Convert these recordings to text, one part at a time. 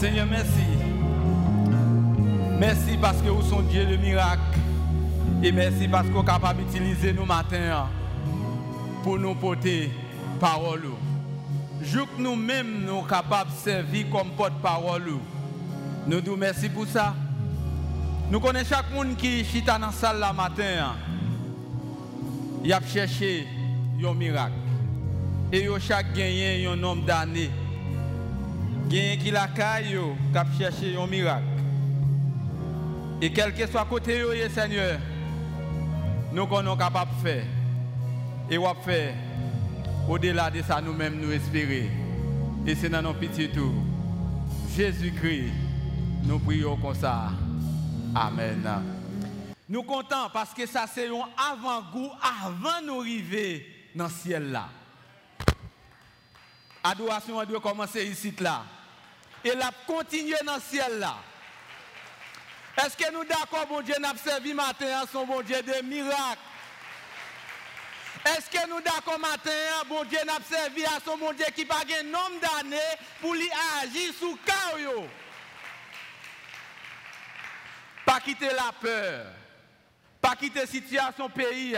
Seigneur, merci. Merci parce que vous sont Dieu de miracle. Et merci parce que vous êtes capable d'utiliser nos matins pour nous porter parole. Je que nous-mêmes nous sommes capables de servir comme porte-parole. Nous nous merci pour ça. Nous connaissons chaque monde qui est dans la salle la matin. Il a cherché un miracle. Et il a chaque gagné un nombre d'années. Qui la caille, a cherché un miracle. Et quel que soit côté, Seigneur, nous sommes capables de faire. Et on faire au-delà de ça, nous-mêmes nous espérer. Et c'est dans nos petits tours. Jésus-Christ, nous prions comme ça. Amen. Nous comptons parce que ça c'est un avant-goût avant nous arriver dans le ciel là. Adoration doit commencer ici là. Et la continuer dans le ciel là. Est-ce que nous d'accord, bon Dieu, n'a servi matin son bon Dieu de miracle? Est-ce que nous d'accord matin, bon Dieu, n'a servi à son bon Dieu qui pas un nombre d'années pour lui agir sous chaos? Pas quitter la peur, pas quitter la situation pays,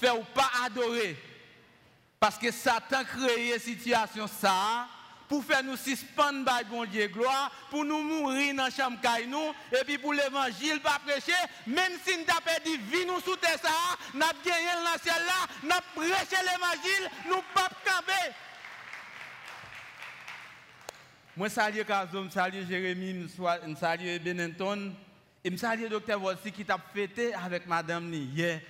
faire ou pas adorer. Parce que Satan créé situation ça pour faire nous suspendre par bon Dieu gloire, pour nous mourir dans la chambre nous, et puis pour l'évangile pas prêcher, même si nous avons perdu vie nous sous terre nous avons gagné dans le ciel là, nous avons prêché l'évangile, nous pas camper. Moi salue Kazom, salue Jérémy, je salue Benenton, et je salue docteur Wolsi qui t'a fêté avec madame hier.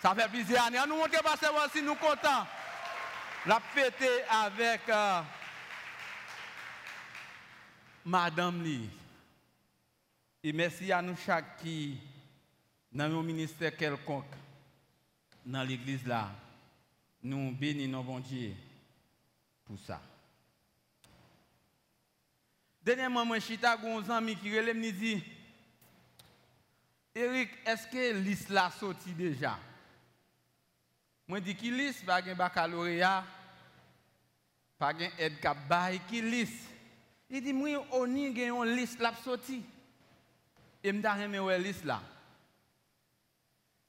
Ça fait plusieurs années. Nous montrons pasteur Wolsi, nous contents. La fêté avec euh, Madame Li. Et merci à nous chaque qui, dans nos ministères quelconque, dans l'église là, nous bénissons bon Dieu pour ça. Dernièrement, moi, je suis un ami qui me dit, Eric, est-ce que liste là sorti déjà? Moi, dis qui liste, pas un baccalauréat, pas un aide qui liste? Il dit, moi, on y a une liste là sorti. Et je me une liste là.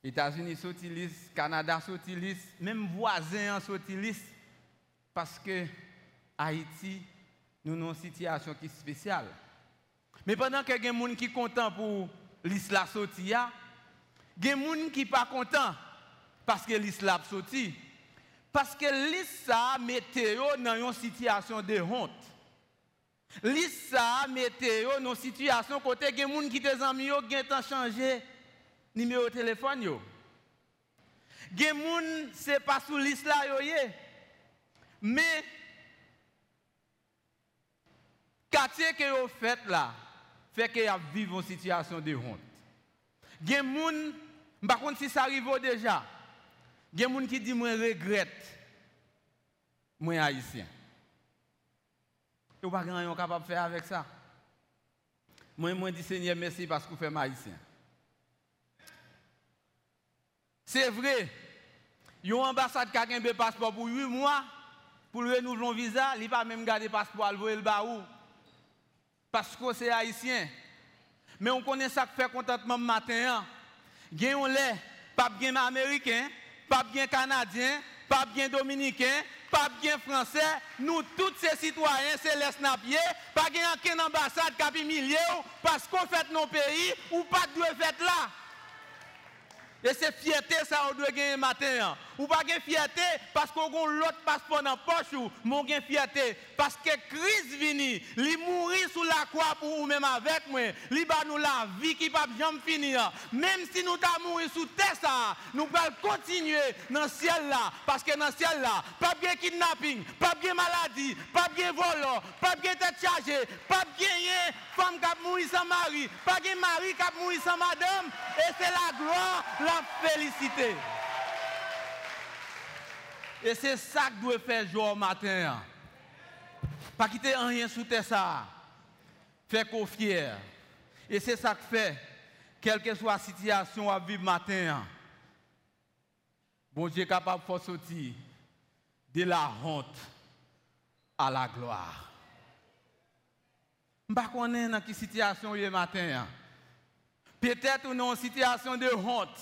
États-Unis sorti liste, Canada sorti liste, même voisins sorti liste. Parce que Haïti, nous avons une situation qui est spéciale. Mais pendant que y a des gens qui sont contents pour liste là sorti, il y a des gens qui ne sont pas contents parce que liste là sorti. Parce que liste ça météo dans une situation de honte. Lisa météo dans situation côté gen moun qui te zanmi yo gen tan changer numéro de téléphone yo. Gen moun c'est pas sous liste là yo ye. Mais quartier que yo fait là fait que a vivre une situation de honte. Gen moun par contre si ça arrive déjà. Gen moun qui dit moi regrette moi haïtien. Vous pas rien capable de faire avec ça. Moi, moi, dis Seigneur, merci parce que vous faites maïsien. C'est vrai, une ambassade qui a un passeport pour 8 mois, pour renouveler un visa, il n'a pas même gardé le passeport, il le baou. Parce que c'est haïtien. Mais on connaît ça qui fait contentement matin. Un lait, pas bien américain, pas bien canadien, pas bien dominicain, pas bien français, nous tous ces citoyens, c'est les snapiers, pas bien aucune ambassade qui a milliers parce qu'on fait nos pays ou pas de faire là. Et c'est fierté ça on doit gagner matin. Ou pas de fierté parce qu'on a l'autre passeport dans la poche ou mon gain fierté parce que Christ vini, il mourir sous la croix pour nous même avec moi, il va nous la vie qui pas jamais finir. Même si nous t'a mourir sous terre nous allons continuer dans le ciel là parce que dans le ciel là, pas bien kidnapping, pas bien maladie, pas bien vol, pas bien tête chargée, pas bien femme qui a mouru sans mari, pas bien mari qui a mouru sans madame et c'est la gloire, la félicité. Et c'est ça que doit faire jour matin. Pas quitter rien sous terre ça. Faire qu'on fier. Et c'est ça que fait, quelle que soit la situation à vivre matin. Bon Dieu est capable de sortir de la honte à la gloire. Je ne sais pas dans quelle situation il matin. Hein. Peut-être dans une situation de honte.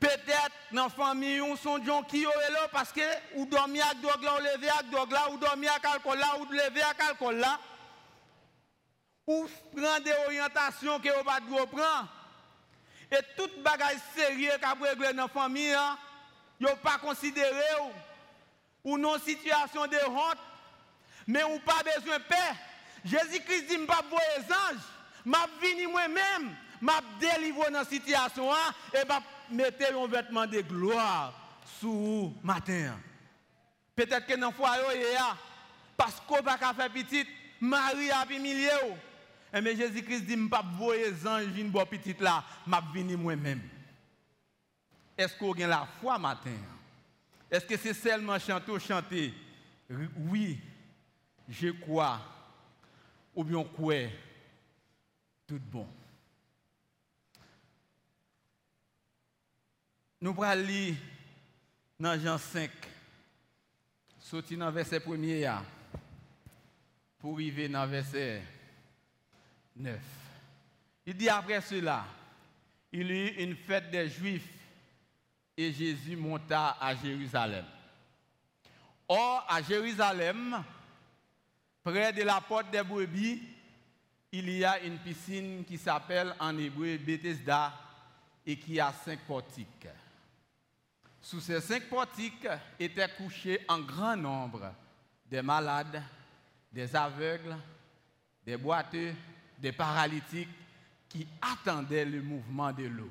Peut-être dans la famille, on sont gens qui sont là parce que ou dormi avec drogue là, ou levé avec drogue là, ou dormi avec alcool là, ou levé avec alcool là. Ou prendre des orientations que vous pas prendre. Et toute bagage sérieux qu'a régler dans la famille, vous pas considéré ou, ou non situation de honte, mais ou pas besoin de paix. Jésus-Christ dit, je ne pas les anges, je moi-même, je délivré dans la situation hein, et je mettre un vêtement de gloire sous matin. Peut-être que dans le foyer, parce qu'on va faire petit, Marie a humilié. Mais Jésus-Christ dit, je ne pas les anges venir boire petit là, je venu moi-même. Est-ce qu'on a la foi matin? Est-ce que c'est seulement chanter ou chanter? Oui, je crois ou bien quoi tout bon. Nous allons lire dans Jean 5, sortir dans verset 1 pour arriver dans verset 9. Il dit après cela, il y eut une fête des Juifs et Jésus monta à Jérusalem. Or, à Jérusalem, Près de la porte des brebis, il y a une piscine qui s'appelle en hébreu Bethesda et qui a cinq portiques. Sous ces cinq portiques étaient couchés en grand nombre des malades, des aveugles, des boiteux, des paralytiques qui attendaient le mouvement de l'eau.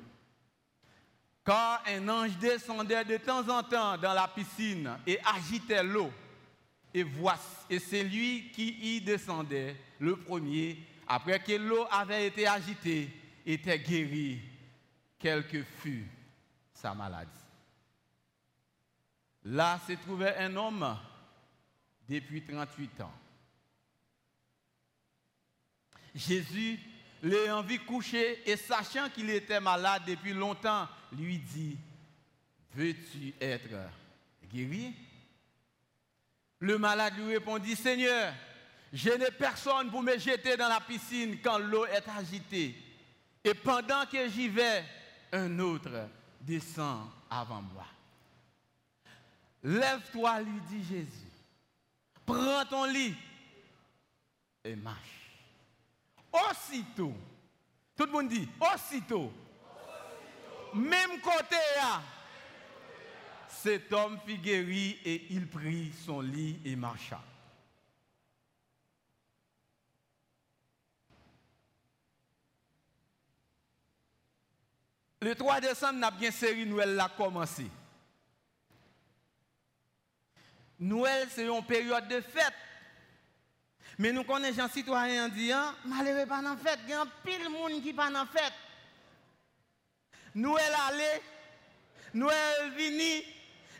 Quand un ange descendait de temps en temps dans la piscine et agitait l'eau, et voici, et c'est lui qui y descendait, le premier, après que l'eau avait été agitée, était guéri, quelle que fût sa maladie. Là se trouvait un homme depuis 38 ans. Jésus l'ayant vu coucher et sachant qu'il était malade depuis longtemps, lui dit, veux-tu être guéri? Le malade lui répondit, Seigneur, je n'ai personne pour me jeter dans la piscine quand l'eau est agitée. Et pendant que j'y vais, un autre descend avant moi. Lève-toi, lui dit Jésus. Prends ton lit et marche. Aussitôt, tout le monde dit, aussitôt, même côté, là, cet homme fut guéri et il prit son lit et marcha. Le 3 décembre, n'a bien série Noël l'a commencé. Noël, c'est une période de fête. Mais nous connaissons un citoyen disant, malheureux pas fête, il y a pile monde qui pas en fête. Noël allait, Noël vini,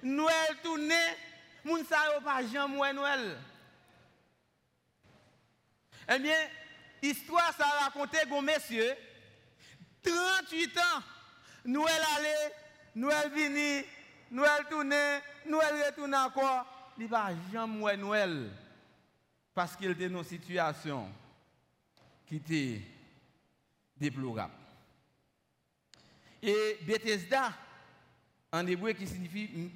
Noël tourné, moun sa yo pas jamais Noël. Eh bien, histoire ça raconté gon messieurs 38 ans Noël allé, Noël vini, Noël tourné, Noël retourné encore, il va jamais Noël parce qu'il était dans une situation qui était déplorable. Et Bethesda, en hébreu qui signifie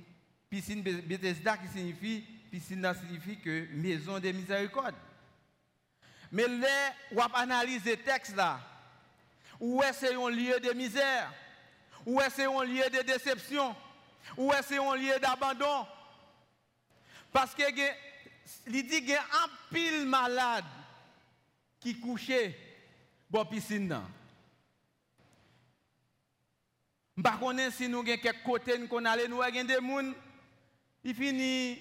Piscine Bethesda qui signifie, piscine signifie maison de miséricorde. Mais là, on analyse le texte là, où est-ce un lieu de misère, où est-ce un lieu de déception, où est-ce un lieu d'abandon. Parce que il dit qu'il y a un pile malade qui couchait dans la piscine. Je ne sais pas si nous avons quelques côtés nous avons des gens il finit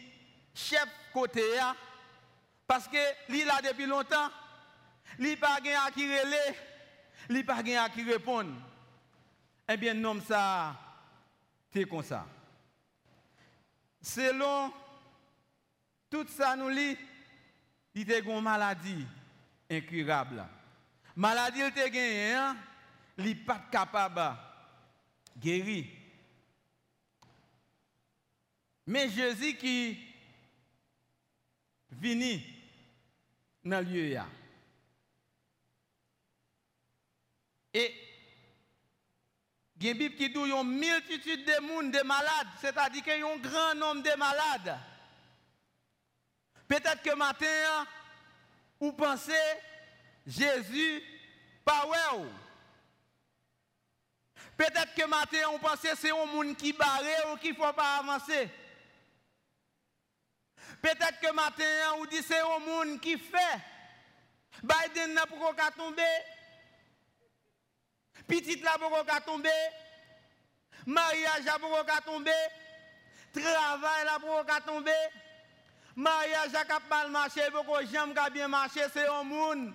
chef côté parce que lui là depuis longtemps, il pas à qui relé, il pas à qui répondre. Eh bien nom ça c'est comme ça. Selon tout ça nous lit, il y a une maladie incurable. Maladie, il te gagné, hein? n'est pas capable de guérir. Mais Jésus qui vini dans le lieu. Et il y a une Bible qui y a une multitude de malades, c'est-à-dire qu'il y a un grand nombre de malades. Peut-être que matin, vous pensez Jésus pas ouais. Peut-être que matin, on pense que c'est un monde qui barré ou qui ne faut pas avancer. Peut-être que matin, on dit c'est un monde qui fait. Biden n'a pas tomber. Petite là pas tomber. Mariage n'a pas tomber. Travail là pas tomber. Mariage a mal marché, beaucoup j'aime bien marché, c'est un monde.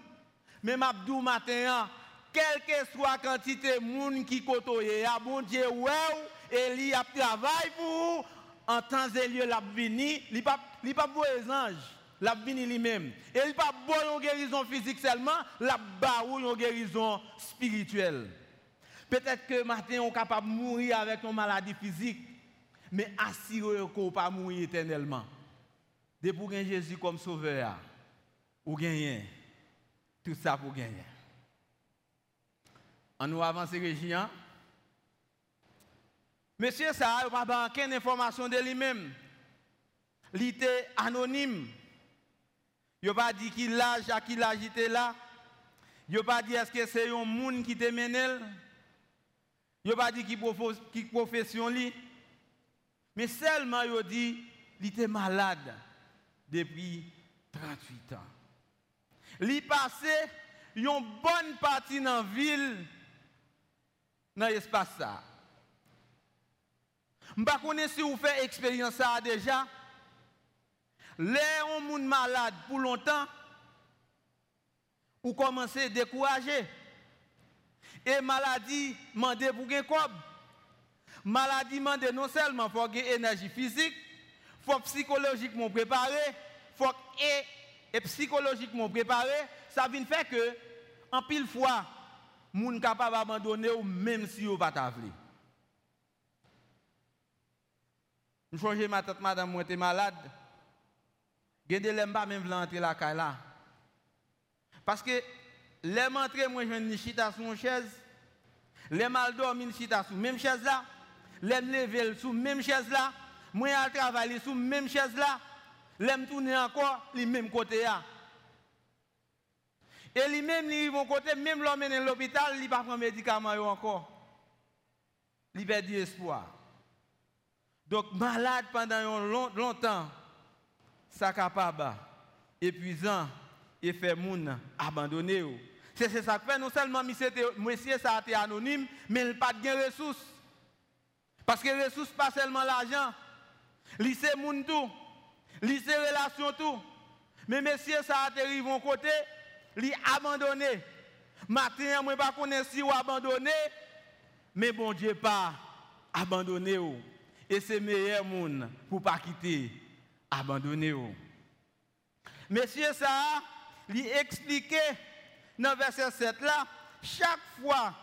Mais m'abdou matin, quelle que soit la quantité de monde qui côtoie, a bon Dieu, ouais, et il a travail pour en temps et lieu, la vini, il pas pas beau les anges, la vini lui-même. Et pas beau une guérison physique seulement, la barou une guérison spirituelle. Peut-être que matin on capable de mourir avec une maladie physique, mais assurez qu'on pas mourir éternellement. De pour gagner Jésus comme sauveur, ou gagner tout ça pour gagner. On nous avance, Régien. Hein? Monsieur, ça n'a pas aucune information de lui-même. Il était anonyme. Il n'a pas dit qu'il l'âge, à qui l'âge était là. Il n'a pas dit est-ce que c'est un monde qui te mène. Il n'a pas dit qui profession lui. Mais seulement il dit qu'il était malade depuis 38 ans. Il passé une bonne partie dans la ville, dans l'espace ça. Je ne sais pas si vous faites expérience ça déjà. Les gens malade pour longtemps, ou commencez à décourager. Et maladie demande pour gagner Maladie demande non seulement pour gagner énergie physique, faut psychologiquement préparer, il faut et, psychologiquement préparer. Ça vient faire que, en pile fois, les capable d'abandonner même si vous pas t'avler. Je change ma tête, madame, moi, j'étais malade. Je ne pas même entrer la caille là. Parce que, les entrer, moi, je viens chita sur une chaise. Les mal dormi, chita sur même chaise là. Les lever sur même chaise là. Moi, je travaille sur même chaise là. Les tourner encore, les même côté là. Et lui-même, il vont côté, même l'homme à l'hôpital, il ne pas prendre médicaments encore. Il perd espoir. Donc, malade pendant longtemps, ça capable, épuisant, et fait moun abandonner. C'est ça que fait, non seulement monsieur ça a été anonyme, mais il n'a pas de ressources. Parce que les ressources, pas seulement l'argent. Lycée moun tout. Relation tout. Mais monsieur ça a été mon côté, il abandonné. Matin, moi pas connaître si ou abandonné, mais bon Dieu pas abandonné. Et c'est meilleur monde pour pas quitter, abandonner. Monsieur ça, lui expliqué dans verset 7 là, chaque fois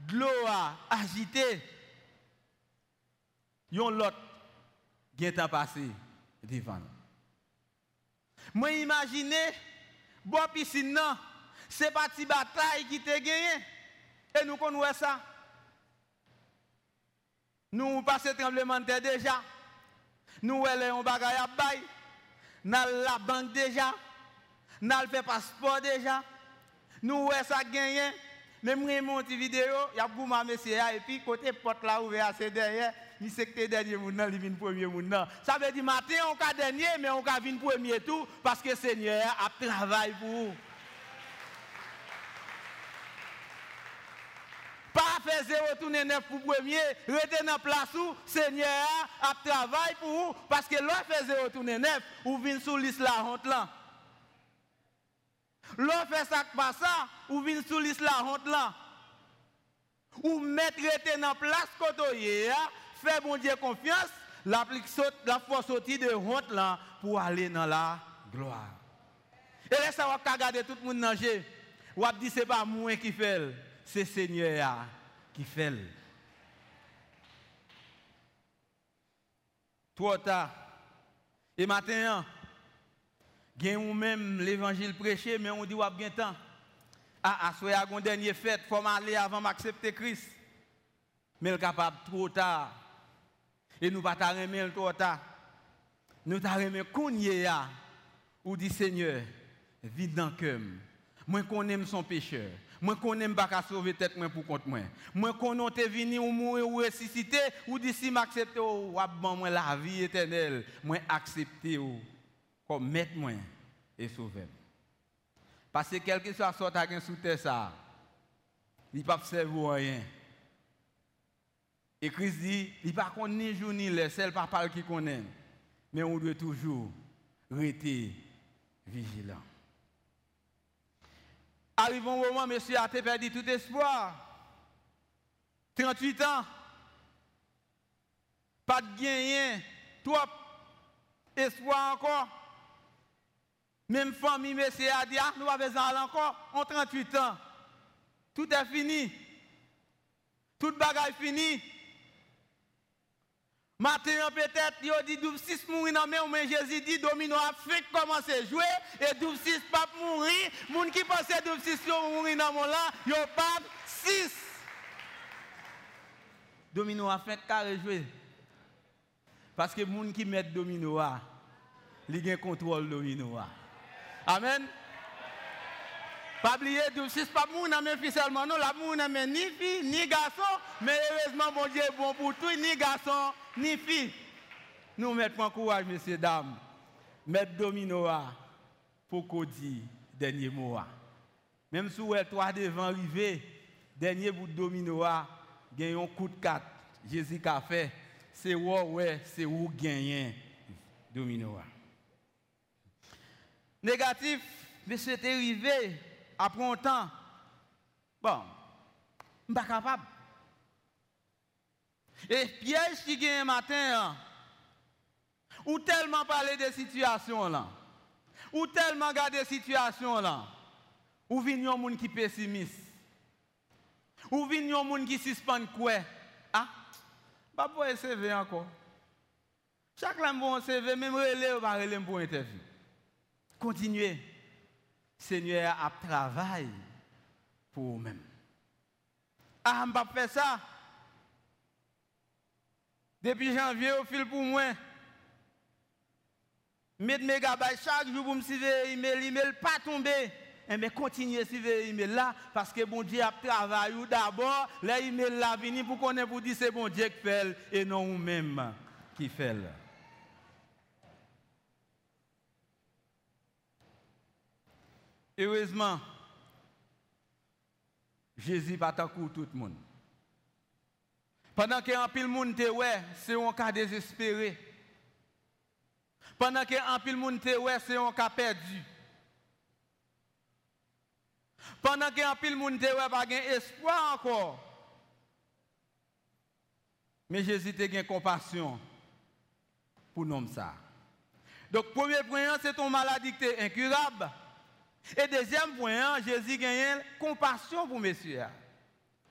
de l'eau a agité, yon lot qui passé devant. Moi imaginez bon piscine non, c'est pas une bataille qui t'a gagné et nous connaissons ça? Nous passons tremblement de terre déjà. Nous avons un bagage à bail. Nous la banque déjà. Nous fait passeport déjà. Nous avons ça gagné. Même mon vidéo, il y a beaucoup et puis côté porte là ouvert c'est derrière, ni que dernier moun nan, il premier moun Ça veut dire matin on dernier mais on ka vinn premier tout parce que Seigneur a travaillé pour vous. Pas faire zéro tourner neuf pour premier, rester dans place où Seigneur a travaillé pour vous parce que l'on fait zéro tourner neuf, ou vient sous liste la honte là. L'on fait ça pas ça, ou vient sous liste la honte là. Ou mettre dans place côté fait bon Dieu confiance, la force sortir de honte là pour aller dans la gloire. Et là ça va regarder tout le monde nager. Ou dit c'est pas moi qui fait c'est Seigneur qui fait. Trop tard. Et maintenant, il ou même l'évangile prêché, mais on dit qu'il bien temps. Ah, ah, soit à une dernière fête, il faut aller avant d'accepter Christ. mais capable trop tard. Et nous pas remettre trop tard. Nous t'a remettre qu'on y ou dit Seigneur, vide dans le cœur. Moi aime son pécheur. Moi aime pas sauver tête moi pour compte moi. Moi qu'on te venu ou mourir ou ressusciter ou dit si m'accepte ou bon moi la vie éternelle, moi accepter ou comme maître moi et sauver. Parce que quel que soit sorte à sous terre ça, il pas servir rien. Et Christ dit, il pas connaît ni jour ni l'heure, c'est le papa qui connaît. Mais on doit toujours rester vigilant. Arrive un moment, monsieur a perdu tout espoir. 38 ans. Pas de gain, trop espoir encore. Même famille, monsieur a dit, ah, nous avons encore, en 38 ans. Tout est fini. Tout bagaille fini. Matin peut-être, il dit 12 6 mourir dans main, mais Jésus dit domino Afrique commence à jouer et 12 6 pas mourir. Moun qui pense 12 6 mourir dans mon là, yo pas 6. Domino Afrique carré jouer. Parce que moun qui met domino a, il a contrôle domino a. Amen. Pas oublier, c'est pas moun nan fille seulement, non, la moun nan ni fille, ni garçon, mais heureusement, mon Dieu est bon pour tout, ni garçon, ni fille. Nous mettons en courage, messieurs, dames. Mettre domino pour qu'on dise dernier mot. Même si vous êtes trois devant arrivé, dernier bout de domino gagne un coup de quatre. Jésus a fait, c'est où, ouais, c'est où gagner domino. Négatif, mais c'est après un temps, bon, je ne suis pas capable. Et piège qui gagne matin, ou tellement parler de situation là, ou tellement regarder situation là, ou vient un monde qui pessimiste, ou vient un monde qui suspend quoi. Ah, pas pour encore. Chaque fois bon CV, même relais, va relais pour interview. Continuez. Seigneur a travaillé pour vous-même. Ah, je ne pas faire ça. Depuis janvier, au fil pour moi. Mettre mégabytes chaque jour pour me suivre email, email pas tomber. Mais eh continuez à suivre email là parce que bon Dieu a travaillé d'abord. L'email là venu pour qu'on ait pour dire c'est bon Dieu qui fait et non vous-même qui fait. Heureusement, Jésus pas tout le monde. Pendant qu'un pile monde c'est un cas désespéré. Pendant qu'un pile monde c'est un cas perdu. Pendant qu'un pile monde te ouais, pas espoir encore. Mais Jésus te gain compassion pour nous ça. Donc premier point, c'est ton maladie qui est incurable. Et deuxième point, Jésus gagne compassion pour messieurs.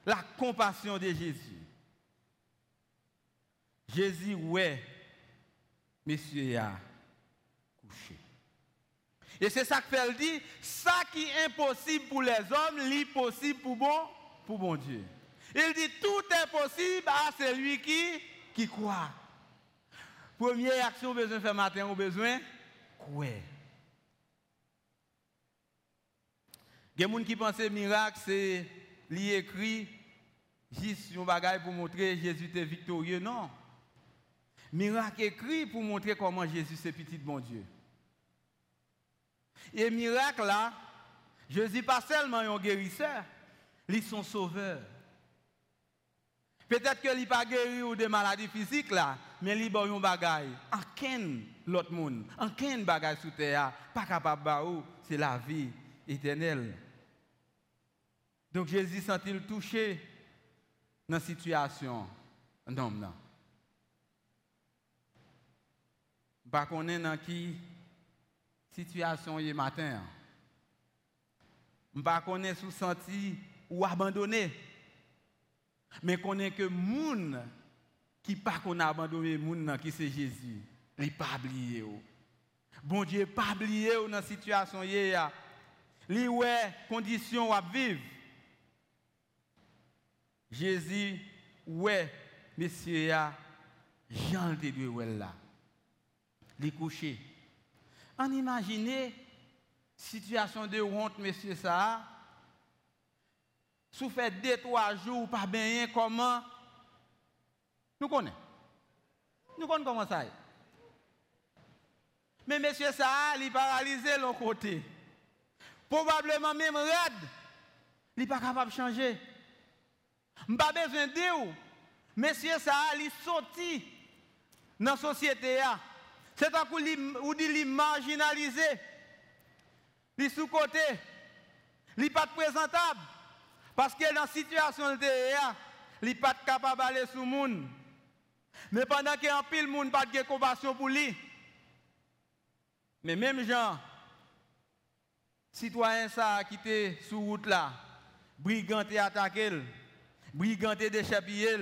La compassion de Jésus. Jésus, ouais, messieurs, a couché. Et c'est ça que fait dit, ça qui est impossible pour les hommes, est possible pour bon, pour bon Dieu. Il dit tout est possible à celui qui, qui croit. Première action, besoin faire matin, au besoin, croire. Il y a des gens qui pensent que miracle, c'est l'écrit juste un bagage pour montrer Jésus est victorieux. Non. Miracle écrit pour montrer comment Jésus est petit de bon Dieu. Et miracle là, Jésus pas seulement un guérisseur, il est son sauveur. Peut-être qu'il n'est pas guéri ou des maladies physiques là, mais il a un bagage. En quel l'autre monde, en quel bagage sous terre, pas capable de c'est la vie éternelle. Donc Jésus sent-il touché dans la situation non Pas qu'on est dans qui situation est matin. Pas qu'on est sous senti ou abandonné. Mais qu'on est que moun qui pas qu'on a abandonné moun qui c'est Jésus, il pas oublié. Bon Dieu pas oublié dans la situation a. Li ouais condition à vivre. Jésus ouais, monsieur a Jean de là. Les coucher. On imagine situation de honte, monsieur ça. Sous fait deux, trois jours, pas bien, comment? Nous connaissons. Nous connaissons comment ça est. Mais monsieur ça, il est paralysé de l'autre côté. Probablement même raide. Il n'est pas capable de changer. Je pas besoin de dire. Monsieur ça, il est sorti dans la société. C'est coup où il est marginalisé. Sous-côté. N'est pas présentable. Parce que dans la situation de il n'est pas capable d'aller sur le monde. Mais pendant qu'il y a un pile, le monde pas de compassion pour lui. Mais même gens, citoyens ça qui étaient sur route là, briganté attaqué, briganté déchappé,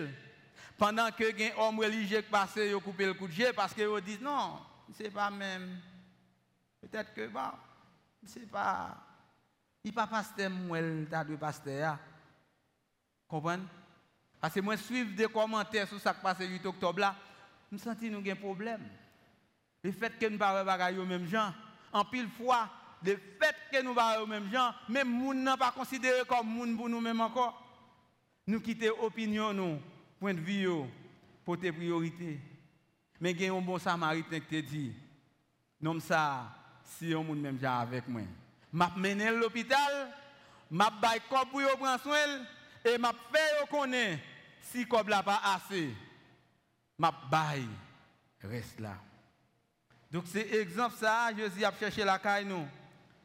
pendant que un homme religieux qui passe, ils coupé le coup de jet parce qu'ils disent non, c'est pas même. Peut-être que bon, c'est pas. Il pas pasteur moi, t'as deux pasteurs. Comprenez? Parce que moi, suivre des commentaires sur ce qui passe le 8 octobre là, je sens que nous avons un problème? Le fait que nous ne parlons pas aux mêmes gens, en pile fois, le fait que nous parlons aux mêmes gens, même nous n'a pas considéré comme monde pour nous-mêmes encore. Nous quittons l'opinion, nous, point de vue, pour tes priorités. Mais il y a un bon samaritain qui te dit, non ça, si on monde même avec moi. M'a mené l'hôpital, m'a bail corps pour prendre soin et m'a fait connaître si comme là pas assez. M'a bail reste là. Donc c'est exemple ça, Jésus a cherché la caille nous.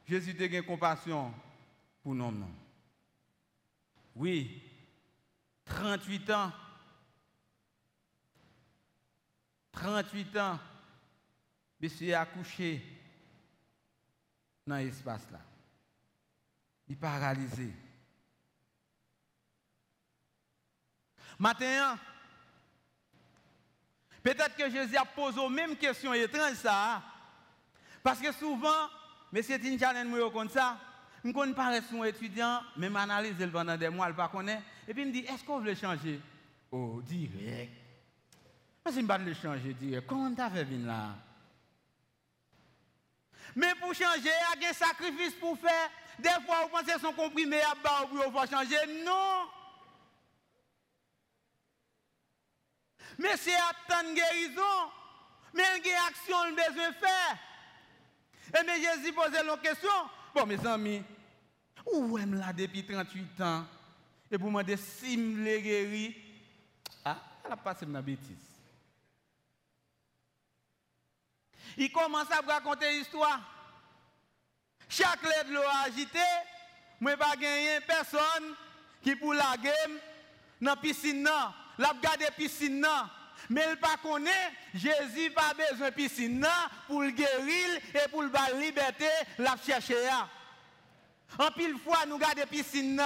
Jésus a eu compassion pour nous. Oui, 38 ans. 38 ans, monsieur a accouché dans l'espace là. Il est paralysé. Maintenant, Peut-être que Jésus a posé aux mêmes questions étranges ça. Parce que souvent, M. Tinchanen me comme ça, je ne connais pas son étudiant, même analyse pendant des mois, il ne pas connaît. Et puis il me dit, est-ce qu'on veut changer? Oh, direct. Mais si je ne le changer direct, comment tu as fait venir là? Mais pour changer, il y a un sacrifice pour faire. Des fois, vous pensez son comprimé à bas pour changer. Non! Mais c'est de guérison. Mais il y a une action qu'il besoin faire. Et mais Jésus posait la question. Bon, mes amis, où est là depuis 38 ans? Et pour me dire si je guéri, ah, elle a passé bêtise. Il commence à raconter l'histoire. Chaque lettre l'a agité, moi pas gagné personne qui pour la game. Dans la piscine l'a gardé piscine mais il pas connaît Jésus pas besoin de piscine pour le guérir et pour le liberté l'a chercher en pile fois nous garder piscine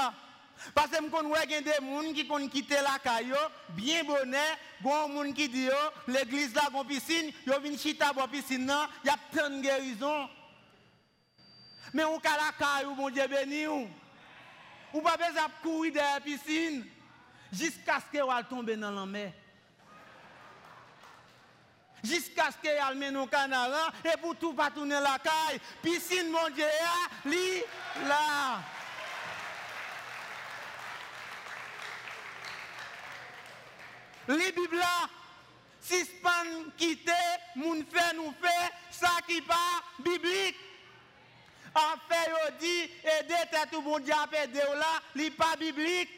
parce que nous connaissons des gens qui ont quitté la caillou, bien bonnet, bon monde qui dit l'église là une piscine, yo vinn chita pour piscine il y a plein de guérisons. Mais on ka la caillou bon Dieu béni. Ou pas besoin de courir dans la piscine jusqu'à ce qu'elle tombe dans la mer. Jusqu'à ce qu'elle mène au canard et pour tout pas tourner la caille. Piscine, mon Dieu, li là. Les Bibles là, si span quitter, moun fait nous fait, ça qui pas biblique. En fait, on dit, aider tête tout bon à perdre là, li pas biblique.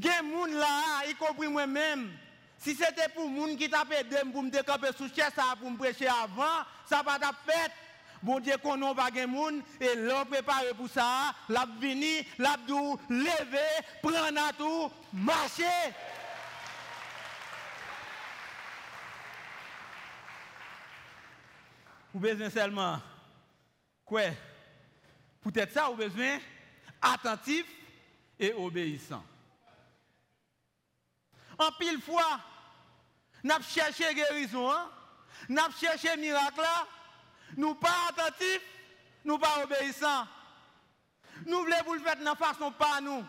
Gen moun là, y compris moi-même. Si c'était pour moun qui t'a aidé pour me décamper sous pour me prêcher avant, ça va t'a fait. Bon Dieu qu'on n'a pas gen moun et l'on préparé pour ça, l'a vini, l'a lever, prendre à tout, marcher. Vous besoin seulement quoi? Peut-être ça, vous besoin attentif et obéissant. En pile fois, avons cherché guérison, hein? avons cherché miracle, nous pas attentifs, nous pas obéissants. Nous voulons vous le faire de façon pas nous.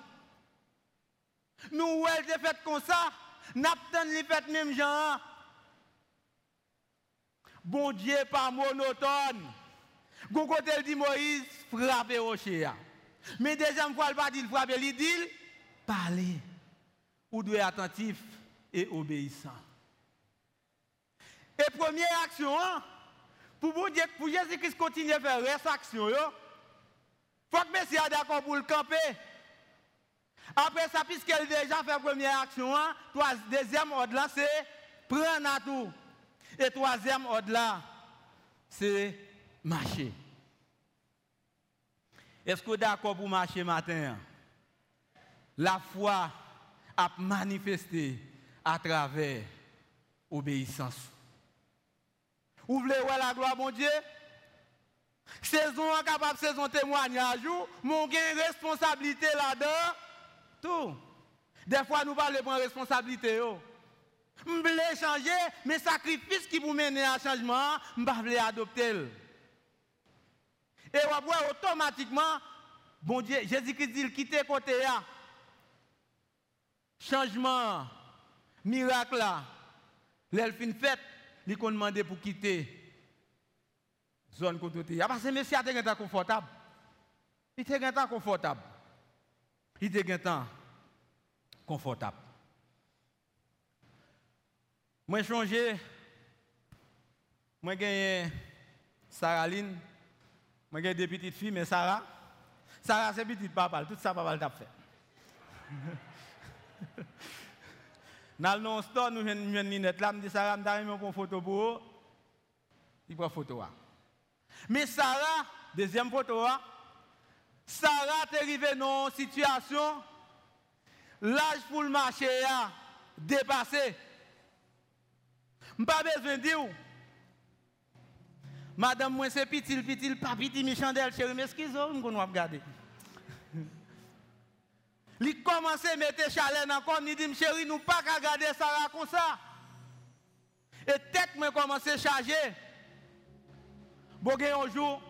Nous, a fait comme ça. Naptan li fait même genre. Bon Dieu pas monotone. Gon côté dit Moïse frapper rocher. Mais deuxième fois il pas dit frapper, il dit parler. Ou doit être attentif et obéissant. Et première action, hein, pour, pour Jésus-Christ continuer à faire reste action, il faut que Messie soit d'accord pour le camper. Après ça, puisqu'elle déjà fait première action, hein, deuxième ordre c'est prendre à tout. Et troisième ordre là, c'est marcher. Est-ce que vous êtes d'accord pour marcher matin? La foi a manifesté à travers obéissance. Vous voulez voir la gloire, mon Dieu? Saison capable saison témoignage, mon gain responsabilité là-dedans. Tout. Des fois, nous parlons de responsabilité. Je veux changer, mais sacrifice qui vous mène à changement, je veux adopter. Et on automatiquement, bon Dieu, Jésus-Christ dit, quittez côté là. Changement, miracle là. L'elfine fête, il a demandé pour quitter zone côté. Parce que monsieur a été confortable. Il était confortable. Il était confortable. Moi, j'ai changé. Moi, j'ai gagné Sarah Lynn. Moi, j'ai des petites filles, mais Sarah, Sarah, c'est petite papa. Tout ça, papa l'a fait. Dans le store, nous avons une lunette je dis Sarah, je vais une photo pour vous. Il prend photo. Mais Sarah, deuxième photo, Sarah est arrivée dans une situation, l'âge pour le marché a pas besoin de dire. Madame, moi c'est petit, petit, pas petit, méchant d'elle, chérie, mais excusez-moi, je vais regarder. Il commence à mettre chalet dans le il dit, chérie, nous pas qu'à garder Sarah comme ça. Et tête moi commence à charger. Bon, un jour,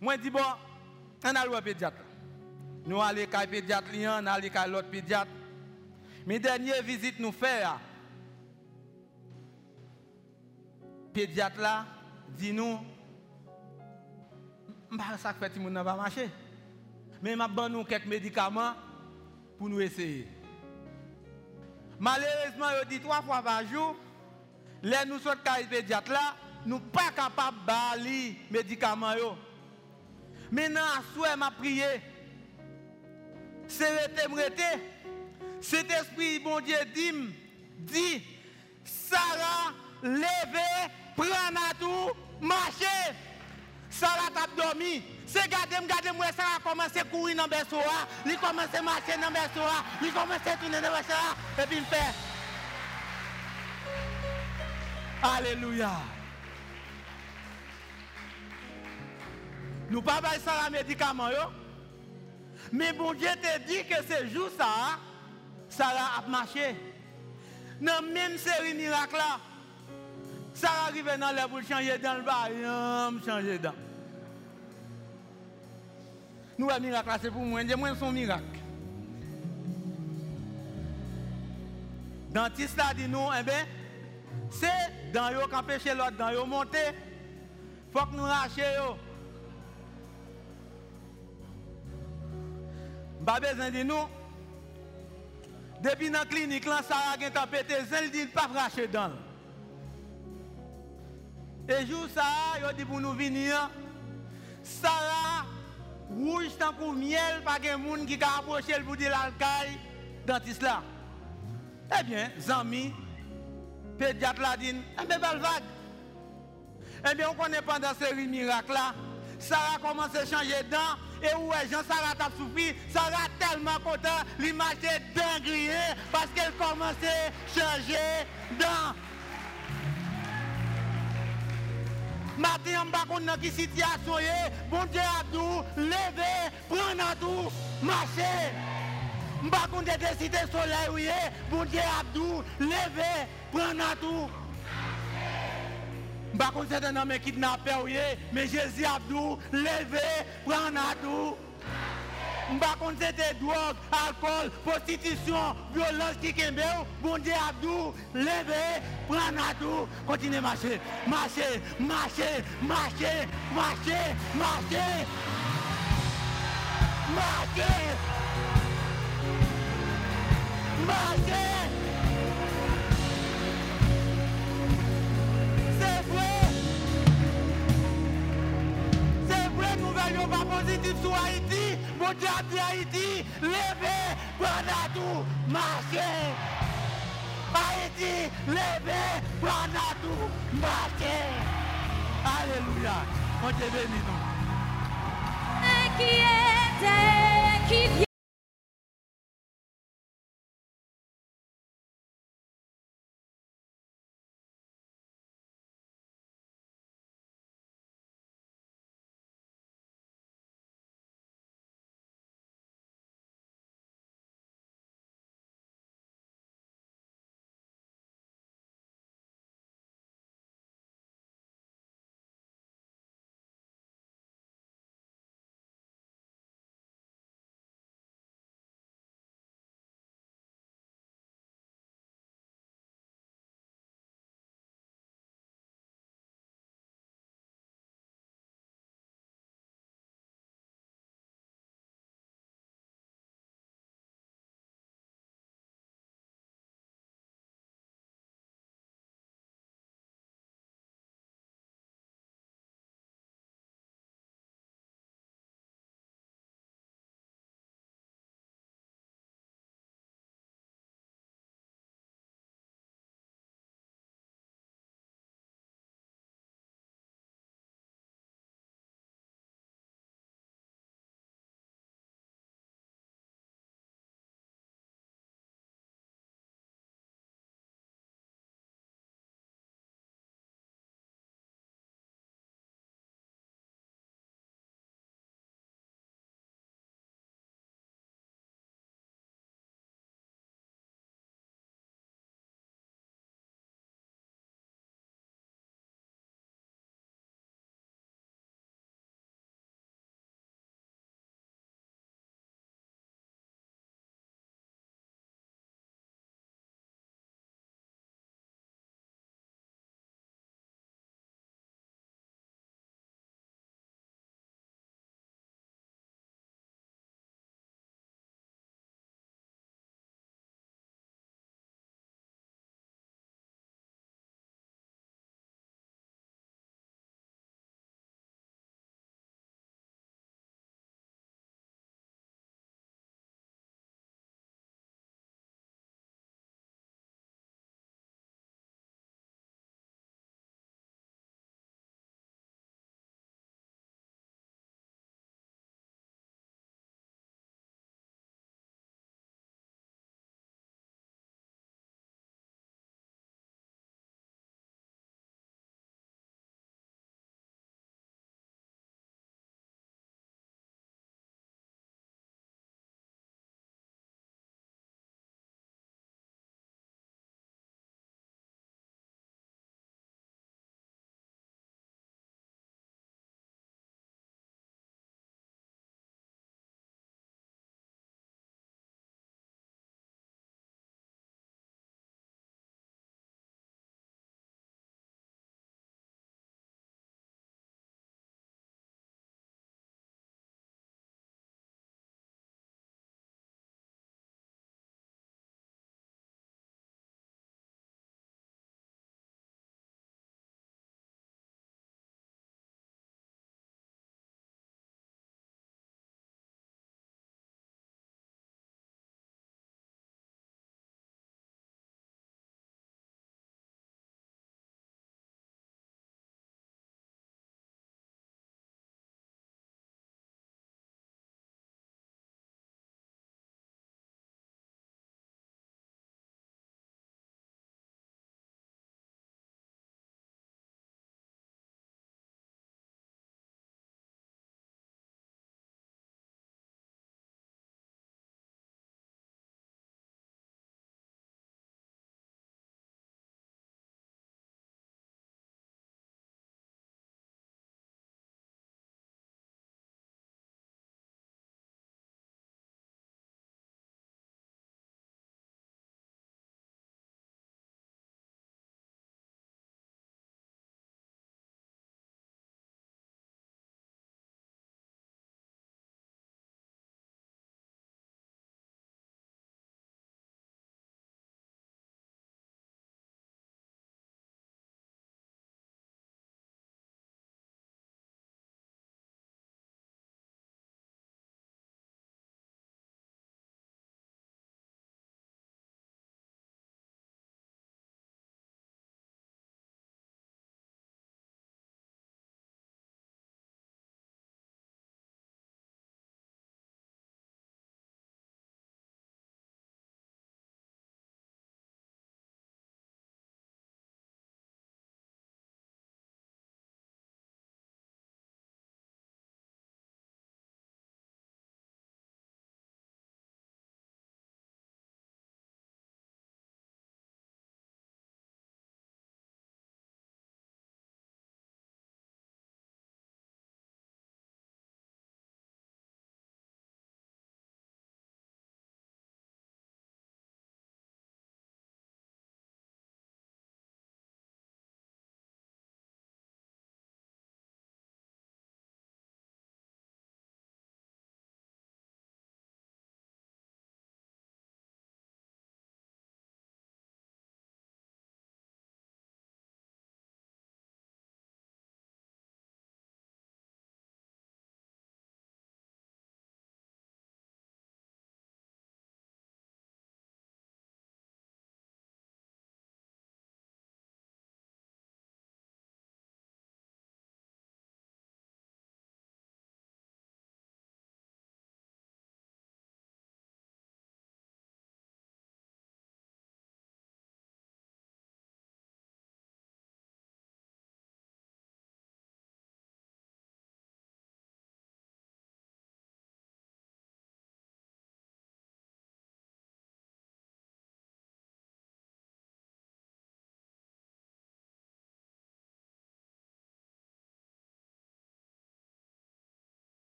moi dis bon, on a le pédiatre. Nous allons à pédiatre, on allons à l'autre pédiatre. Mais dernière visite nous fait, pédiatre là, dit nous, bah, ça fait nous ne pas marcher. Mais m'a donné nous quelques médicaments pour nous essayer. Malheureusement, il dit trois fois par jour, les nous sommes pédiatre là, nous pas capables de les médicaments. Maintenant, à souhait, m'a prié. C'est rete, Cet esprit, bon Dieu, dit, dit, Sarah, levez, prenez à tout, marchez. Sarah t'a dormi. C'est garder, garder moi, Sarah a commencé à courir dans le berceau. Il commence à marcher dans le berceau. Il commence à tourner dans le berceau. Et puis il fait. Alléluia. Nous pas ça la médicament Mais bon Dieu te dit que ce jour ça, ça a marché. Dans la même série miracle là, ça arrive dans le pour changer dans le bas, changer dans. Nous, un miracle, c'est pour moi, moi, son miracle. Dentiste a dit nous, eh bien, c'est dans yo qu'empêcher l'autre, dans yo monter. faut que nous rachions. Pas besoin de nous. Depuis dans la clinique, là, ça a été pété, il dit pas racher dans. Et jour ça, il dit pour nous venir, Sarah, rouge tant que miel, pas de monde qui a approché pour dire l'alcaï, dentiste là. Eh bien, Zami, pédiatre l'a dit, eh vague. Eh bien, on connaît pendant ce miracle là, Sarah commence à changer dents. Et est Jean Sarah t'a souffert, Sarah tellement content, l'image est dingue parce qu'elle commence à changer dents. Matin, mba kon nan ki sityasyon ye, bon Dje adou, leve, pren nan tou, mache. Mba kon de desite soley ou ye, eh. bon Dje adou, leve, pren nan tou. Mba kon se te nan men kidnapè ou ye, eh. men Jezi adou, leve, pren nan tou. Mba kon c'était drogue, alcool, prostitution, violence qui kembe ou, bon Dieu abdou, à tout, continuez à marcher, marcher, marcher, marcher, marcher, marcher, marcher, marcher. C'est vrai. C'est vrai, nouvelle n'est pas positive sur Haïti. Bon Dieu Haïti, levez, prenez tout, marchez. Haïti, levez, prenez tout, marchez. Alléluia. Bon Dieu bénit nous. qui qui.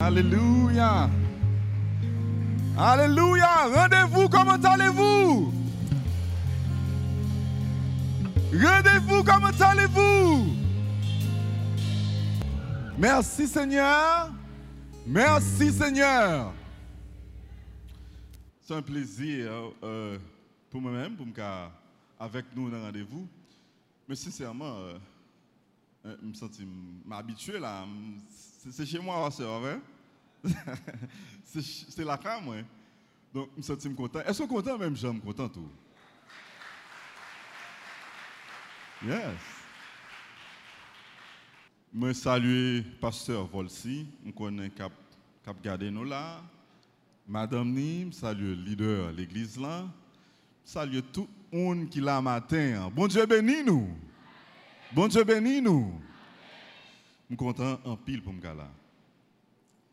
Alléluia. Alléluia. Rendez-vous, comment allez-vous? Rendez-vous, comment allez-vous? Merci Seigneur. Merci Seigneur. C'est un plaisir euh, pour moi-même, pour me avec nous dans rendez-vous. Mais sincèrement, euh, euh, je me sens m'habituer là. C'est chez moi, ma soeur, hein? c'est la cam. Donc, je me sens content. Est-ce que content même, j'aime content tout? Yes. Je salue pasteur Volsi, je connais cap cap nous là. Madame Nim, salue le leader de l'église là. Salue tout le monde qui là matin. Bon Dieu béni nous. Bon Dieu béni nous. Je suis content en pile pour me là.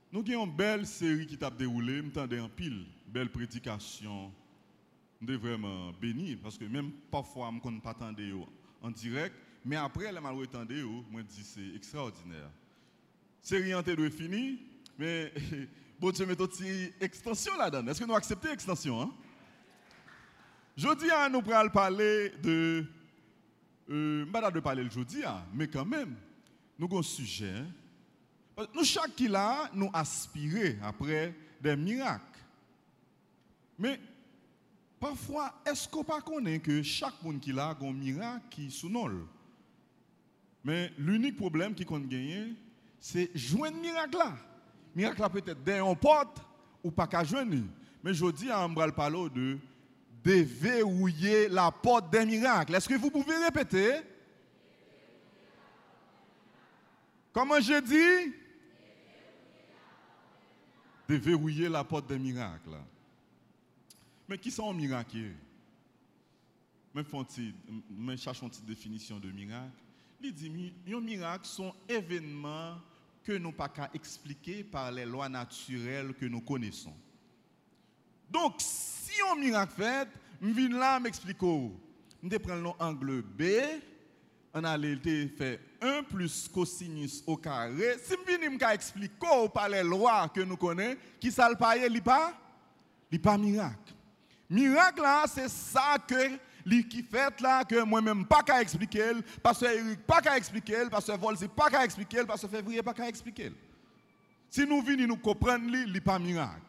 Nous avons une belle série qui t'a déroulé, avons en pile, belle prédication. Nous sommes vraiment bénis parce que même parfois, je ne pas en direct, mais après, les mal entendre, moi dis c'est extraordinaire. Série en est finie, mais bon Dieu met petite extension là-dedans. Est-ce que nous acceptons l'extension hein? Jeudi, nous allons parler de. Euh, pas de parler le jeudi, mais quand même, nous avons un sujet. hein. Nous, chaque qui là, nous aspirons après des miracles. Mais parfois, est-ce qu'on pas connaît que chaque monde qui là a un miracle qui sous nous? Mais l'unique problème qui compte gagner, c'est joindre miracle là. Miracle là peut-être dans un porte ou pas qu'à joindre. Mais je dis à Ambral Palo de déverrouiller la porte des miracles. Est-ce que vous pouvez répéter? Comment je dis? Déverrouiller la porte des miracles. Mais qui sont les miracles? Mais font-ils, mais cherchons une définition de miracle? Il dit, un miracle sont événements que nous pas qu'à expliquer par les lois naturelles que nous connaissons. Donc, si un miracle fait, je viens là m'expliquer. Je prends l'angle B, on allait faire 1 plus cosinus au carré. Si je viens expliquer par les lois que nous connaissons, qui ça le paye, li pas? Pas miracle. Miracle c'est ça que qui fait là que moi-même pas qu'à expliquer, parce que Eric pas qu'à expliquer, parce que Volsi pas qu'à expliquer, parce que Février pas qu'à expliquer. Si nous venons nous comprendre li, li pas miracle.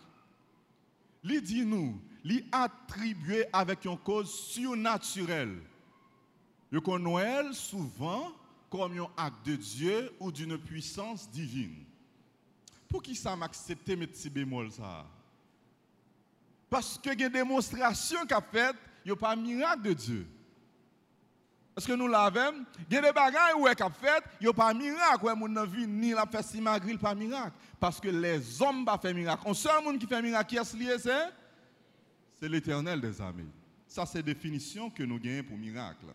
Li dit nous, li attribué avec une cause surnaturelle. Yo connaît souvent comme un acte de Dieu ou d'une puissance divine. Pour qui ça m'accepte mes petits bémols ça? Parce que il y a une démonstration qu'a fait, il n'y a pas miracle de Dieu. Parce que nous l'avons, il y a des bagages où qu'a fait, il n'y a pas miracle. Ouais, mon vie ni la fait si malgré pas miracle. Parce que les hommes pas fait miracle. On seul monde qui fait miracle, qui est lié, c'est? C'est l'éternel des armées. Ça, c'est la définition que nous gagnons pour miracle.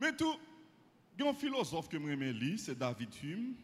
Mais tout, il y a un philosophe que je lire, c'est David Hume.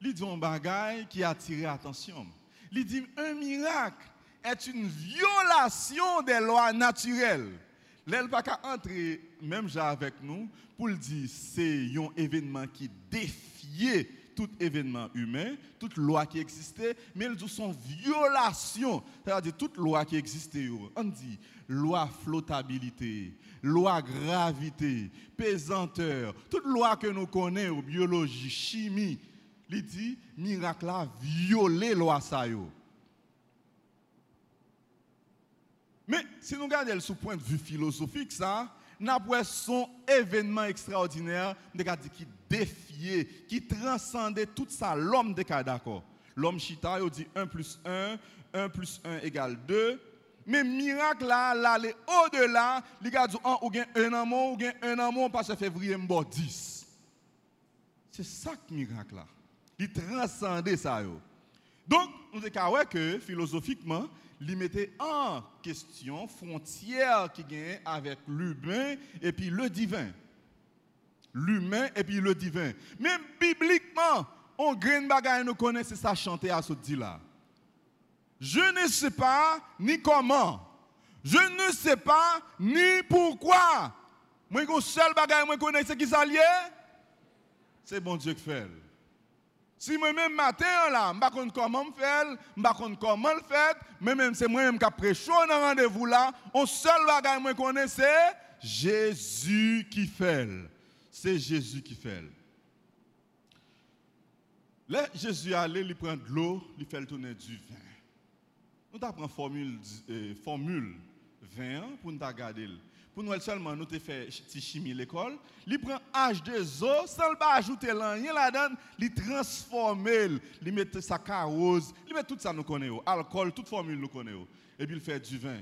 Il dit un bagage qui a attiré l'attention. Il dit un miracle est une violation des lois naturelles. L'elle pas entrer même avec nous pour le dire c'est un événement qui défiait tout événement humain, toute loi qui existait, mais elles sont violation, c'est-à-dire toute loi qui existait. On dit loi flottabilité, loi gravité, pesanteur, toute loi que nous connaissons, biologie, chimie, il dit miracle a violé loi ça. Mais si nous regardons sous point de vue philosophique, ça, n'a son événement extraordinaire qui défiait, qui transcendait tout ça, l'homme d'accord. L'homme chita, il dit 1 plus 1, 1 plus 1 égale 2. Mais miracle là, là, aller au-delà, les gars disent, oh, ou gen un amour, ou gen un amour, parce que février, m'bo 10. C'est ça que miracle là. Il transcendait ça. Donc, nous avons que philosophiquement, mettait en question frontière qui gagne avec l'humain et puis le divin. L'humain et puis le divin. Même bibliquement, on grain bagaille nous connaît, c'est ça chanter à ce dit là. Je ne sais pas ni comment. Je ne sais pas ni pourquoi. Moi, un seul bagaille moi connais, c'est qui? C'est bon Dieu qui fait. Si moi-même matin là, je ne sais pas comment me faire, je ne sais pas comment le faire, mais même c'est moi-même qui prêché dans rendez-vous là, on seul bagage que je connais c'est Jésus qui fait. C'est Jésus qui fait. Jésus allait, il prend de l'eau, il fait tourner du vin. Nous avons formule, euh, formule 20 pour nous regarder. Pour nous seulement, nous avons fait chimie l'école. Il prend H2O, sans pas ajouter rien là-dedans, il transforme, il met sa carose, il met tout ça nous connaissons, alcool, toute formule nous connaissons. Et puis il fait du vin.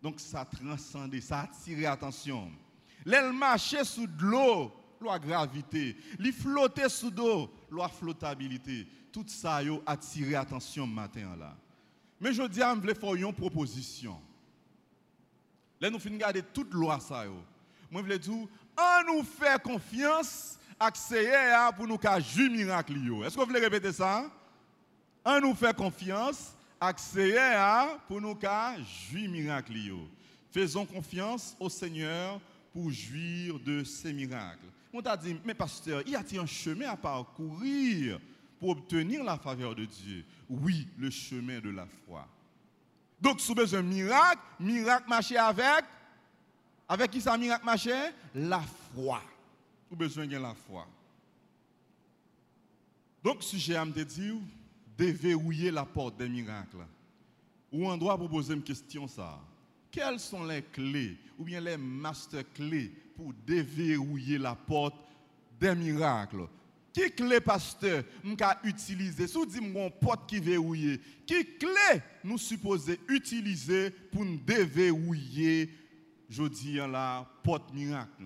Donc ça transcende, ça attire l'attention. L'aile marchait sous de l'eau, loi gravité. Il flottait sous l'eau, loi flottabilité. Tout ça a attiré l'attention matin là. Mais je dis à vous, faire une proposition. Là, nous finissons garder toute loi ça. Moi, je veux dire, on nous fait confiance, accéder pour nous faire miracle. Est-ce que vous voulez répéter ça? On nous fait confiance, accéder pour nous faire jouir miracle. Faisons confiance au Seigneur pour jouir de ces miracles. On t'a dit, mais pasteur, y a-t-il un chemin à parcourir pour obtenir la faveur de Dieu? Oui, le chemin de la foi. Donc, si vous besoin de miracle, miracle marcher avec, avec qui ça miracle marcher La foi. Vous besoin de la foi. Donc, j'ai à me dire, déverrouiller la porte des miracles. Ou on doit poser une question ça. Quelles sont les clés ou bien les master clés pour déverrouiller la porte des miracles? Qui clé, pasteur, nous utiliser? Dites mon porte qui verrouillé, qui clé nous supposons utiliser pour nous déverrouiller, je dis la porte miracle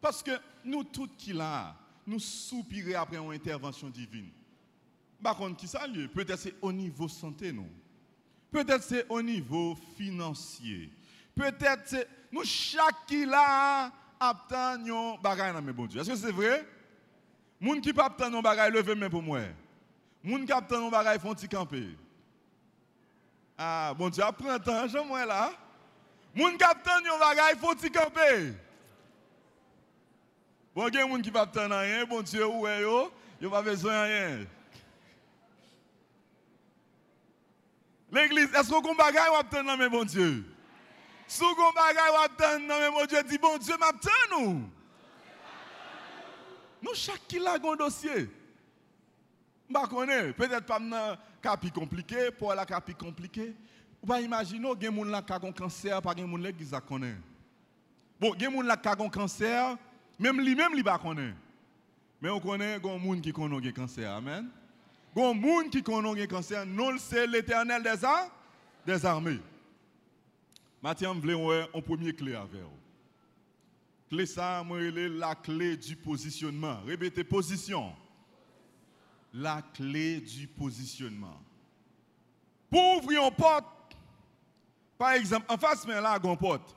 Parce que nous tous qui là, nous soupirons après une intervention divine. Par contre, qui ça Peut-être c'est au niveau santé, non? Peut-être c'est au niveau financier. Peut-être c'est nous chaque qui là obtenons bagaille dans mes bon Dieu. Est-ce que c'est vrai? Moun qui pas attendre bagay lever main pour moi. Moun qui attend bagay font ti camper. Ah, bon Dieu, apprends temps, j'en moi là. Moun qui attend bagay font ti camper. Bon, a moun qui pas attendre rien, bon Dieu, ouais yo, yo pas besoin de rien. L'église, est-ce qu'on bagay ou attend dans bon Dieu? Si on bagay ou attend dans bon Dieu, dit bon Dieu m'attend nous. Nous, chaque qui a un dossier. Je peut-être pas un capi compliqué, pour la capi compliqué. Vous pouvez imaginer, il y a des gens qui ont un cancer, pas des gens qui ont connaît. Bon, il y a des qui ont un cancer, même lui-même, il ne connaît Mais on connaît des gens qui ont un cancer. Amen. Des gens qui ont un cancer, non, c'est l'éternel des, des armées. Mathieu, je voulais un premier clé avec vous. Clé ça, la clé du positionnement. Répétez, position. La clé du positionnement. Pour ouvrir une porte, par exemple, en face, mais là, une porte.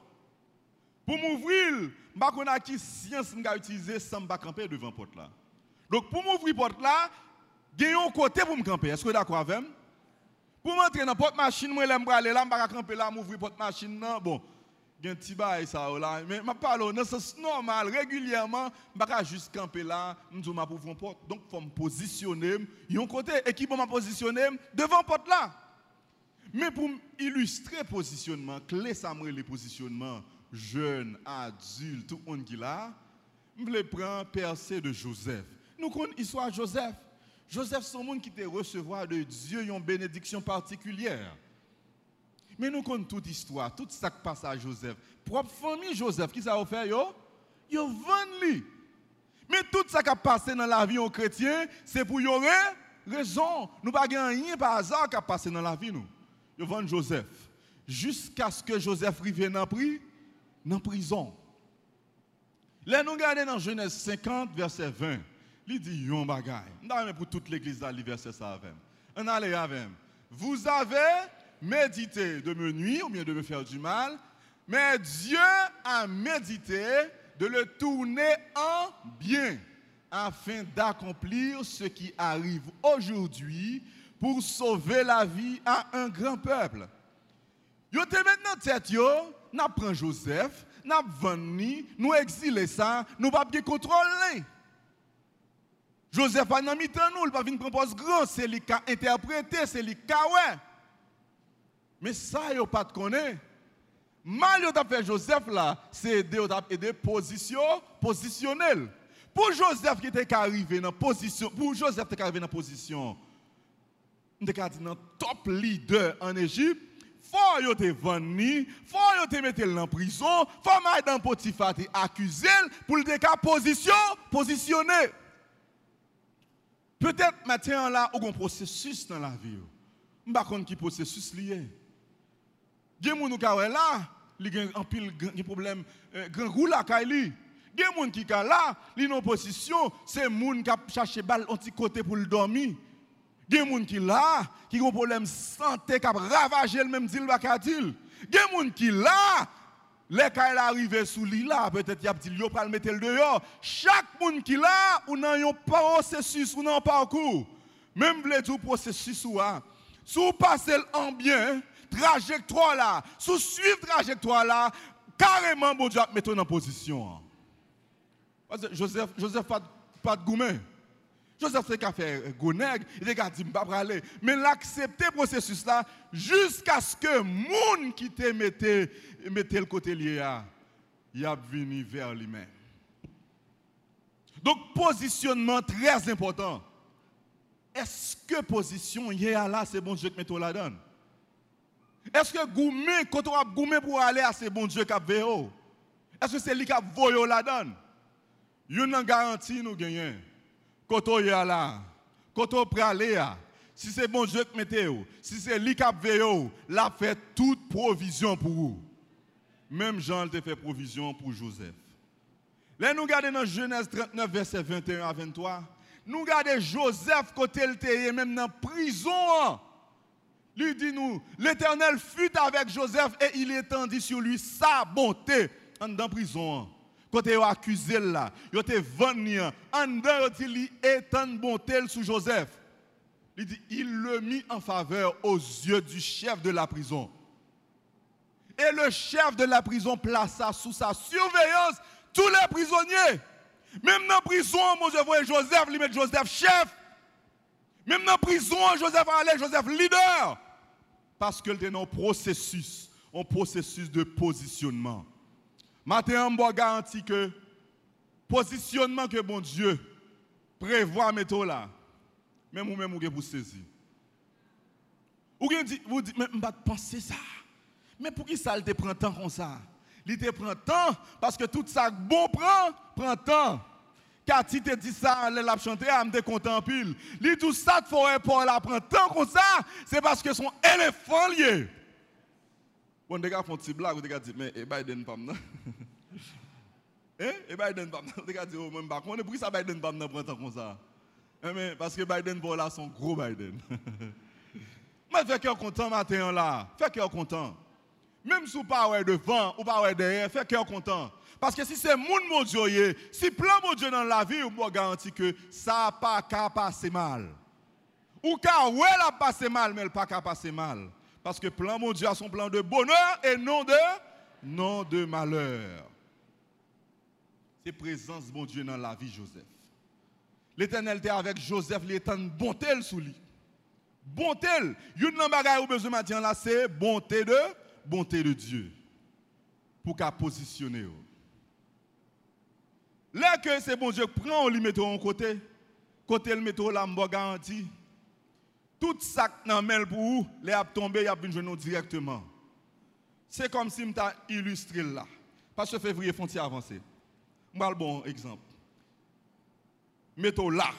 Pour m'ouvrir, je ne qui science que utiliser sans me camper devant la porte là. Donc, pour m'ouvrir la porte là, a un côté pour me camper. Est-ce que vous êtes d'accord avec moi? Pour m'entrer dans la porte machine, je vais aller là, je vais camper là, m'ouvrir la porte machine. Bon un petit bail ça là mais je parle sens normal régulièrement je pas juste camper là nous ma pour porte donc faut me positionner un côté qui m'a positionner devant porte là mais pour illustrer positionnement clé ça le positionnement jeune adulte tout le monde qui là vais prendre percée de Joseph. Nous connaissons l'histoire Joseph. Joseph un monde qui te recevoir de Dieu une bénédiction particulière mais nous connaissons toute l'histoire, tout ça qui passe à Joseph. Propre famille Joseph, qui ça a fait yo? Yo vend Mais tout ça qui a passé dans la vie aux chrétiens, c'est pour y raison. Nous pas rien par hasard qui a passé dans la vie nous. Yo vend Joseph jusqu'à ce que Joseph arrive dans dans prison. Là nous regardons dans Genèse 50 verset 20. Il dit yon bagay. Nous pour toute l'église là verset ça avec. On avec. Vous avez médité de me nuire ou bien de me faire du mal, mais Dieu a médité de le tourner en bien afin d'accomplir ce qui arrive aujourd'hui pour sauver la vie à un grand peuple. Yo te maintenant tête yo, n'a Joseph, n'a nous exilé ça, nous pas bien contrôler. Joseph pas dans mi-temps nous, il pas venir prendre grand, c'est lui qui a interprété, c'est lui qui a ouais. Mais ça yo pas de connaître. Mal yo t'a fait Joseph là, c'est aider aider position positionnel. Pour Joseph qui était arrivé dans position, pour Joseph qui était arrivé dans position, dans top leader en Égypte, faut yo te vendre, faut yo te mettre en prison, faut madame Potiphar te accuser pour le cas position positionner. Peut-être maintenant là, ou un processus dans la vie. Je ne sais pas qui processus lié. Il y a des gens qui là, ils ont un pile de problème, grand roule à Kaili. Il y a des gens qui sont là, ils ont position, c'est des gens qui cherchent balle un petit côté pour le dormir. Il y a des gens qui là, qui ont un problème santé, qui ont ravagé le même deal Il y a des gens qui là, les cas arrivé sous l'île là, peut-être y a dit yo mettre le dehors. Chaque monde qui là, ou nan un processus ou nan parcours. Même vle tout processus ou a. Sous passer en bien, trajectoire là, sous suivre trajectoire là, carrément bon Dieu mettre en position. Que Joseph Joseph pas de goumen. Joseph c'est qu'à faire gonègre, il a dit pas aller, mais l'accepter processus là jusqu'à ce que monde qui te mettait le côté lié à il a venu vers lui-même. Donc positionnement très important. Est-ce que position y a là c'est bon Dieu qui met la donne Est-ce que goumé quand on a goumé pour aller à c'est bon Dieu qui a Est-ce que c'est lui qui a voyé la donne? Une garantie nous gagnons quand on est là, quand on aller, si c'est bon Dieu qui mettez, si c'est lui qui a veillé, l'a fait toute provision pour vous. Même Jean a fait provision pour Joseph. Là, nous regardons dans Genèse 39, verset 21 à 23. Nous regardons Joseph côté le même dans la prison. Lui dit nous, l'Éternel fut avec Joseph et il étendit sur lui sa bonté la prison. Quand il a accusé là, il a vendu, en dedans, il étend bonté sur Joseph. Il dit, il le mit en faveur aux yeux du chef de la prison. Et le chef de la prison plaça sous sa surveillance tous les prisonniers. Même dans la prison, je vois Joseph, il met Joseph chef. Même dans la prison, Joseph allait, Joseph leader. Parce était dans un processus, un processus de positionnement. Maintenant, je garantis que positionnement que bon Dieu prévoit mettre là, même vous-même vous pour saisir. Ou vous dites, mais je pas penser ça. Mais pour qui ça te prend temps comme ça? Il te prend temps parce que tout ça bon prend, prend temps. Cathy te dit ça, elle l'a chanté, elle me content pile. Li tout ça forêt pour la prend temps comme ça, c'est parce que son éléphant lié. Bon, les gars font une petite blague, les gars disent, mais Biden pas non Hein? Et Biden pas les gars disent, oh, même pas, pourquoi ça Biden pas prend temps comme ça? Eh, Parce que Biden, voilà, son gros Biden. Mais fais cœur content matin là, fais cœur content. Même si vous pas devant ou pas derrière, fais cœur content. Parce que si c'est mon mon Dieu, si plein mon Dieu dans la vie, vous garantis que ça n'a pas qu'à passer mal. Ou car ouais, a passé mal, mais elle pas qu'à passer mal. Parce que plan mon Dieu a son plan de bonheur et non de, non de malheur. C'est présence mon Dieu dans la vie Joseph. L'éternel était avec Joseph, une bonté sous lui. Bonté. Une bagaille ou besoin maintenant là, c'est bonté de, bonté de Dieu. Pour qu'à positionner. Là que c'est bon Dieu prend, on lui met en côté. Côté le métro là, je garantie tout ça dans mail pour vous, les a tombé, il a venir directement. C'est comme si je illustré là. Parce que février font avancer. Je un bon exemple. Mettons là.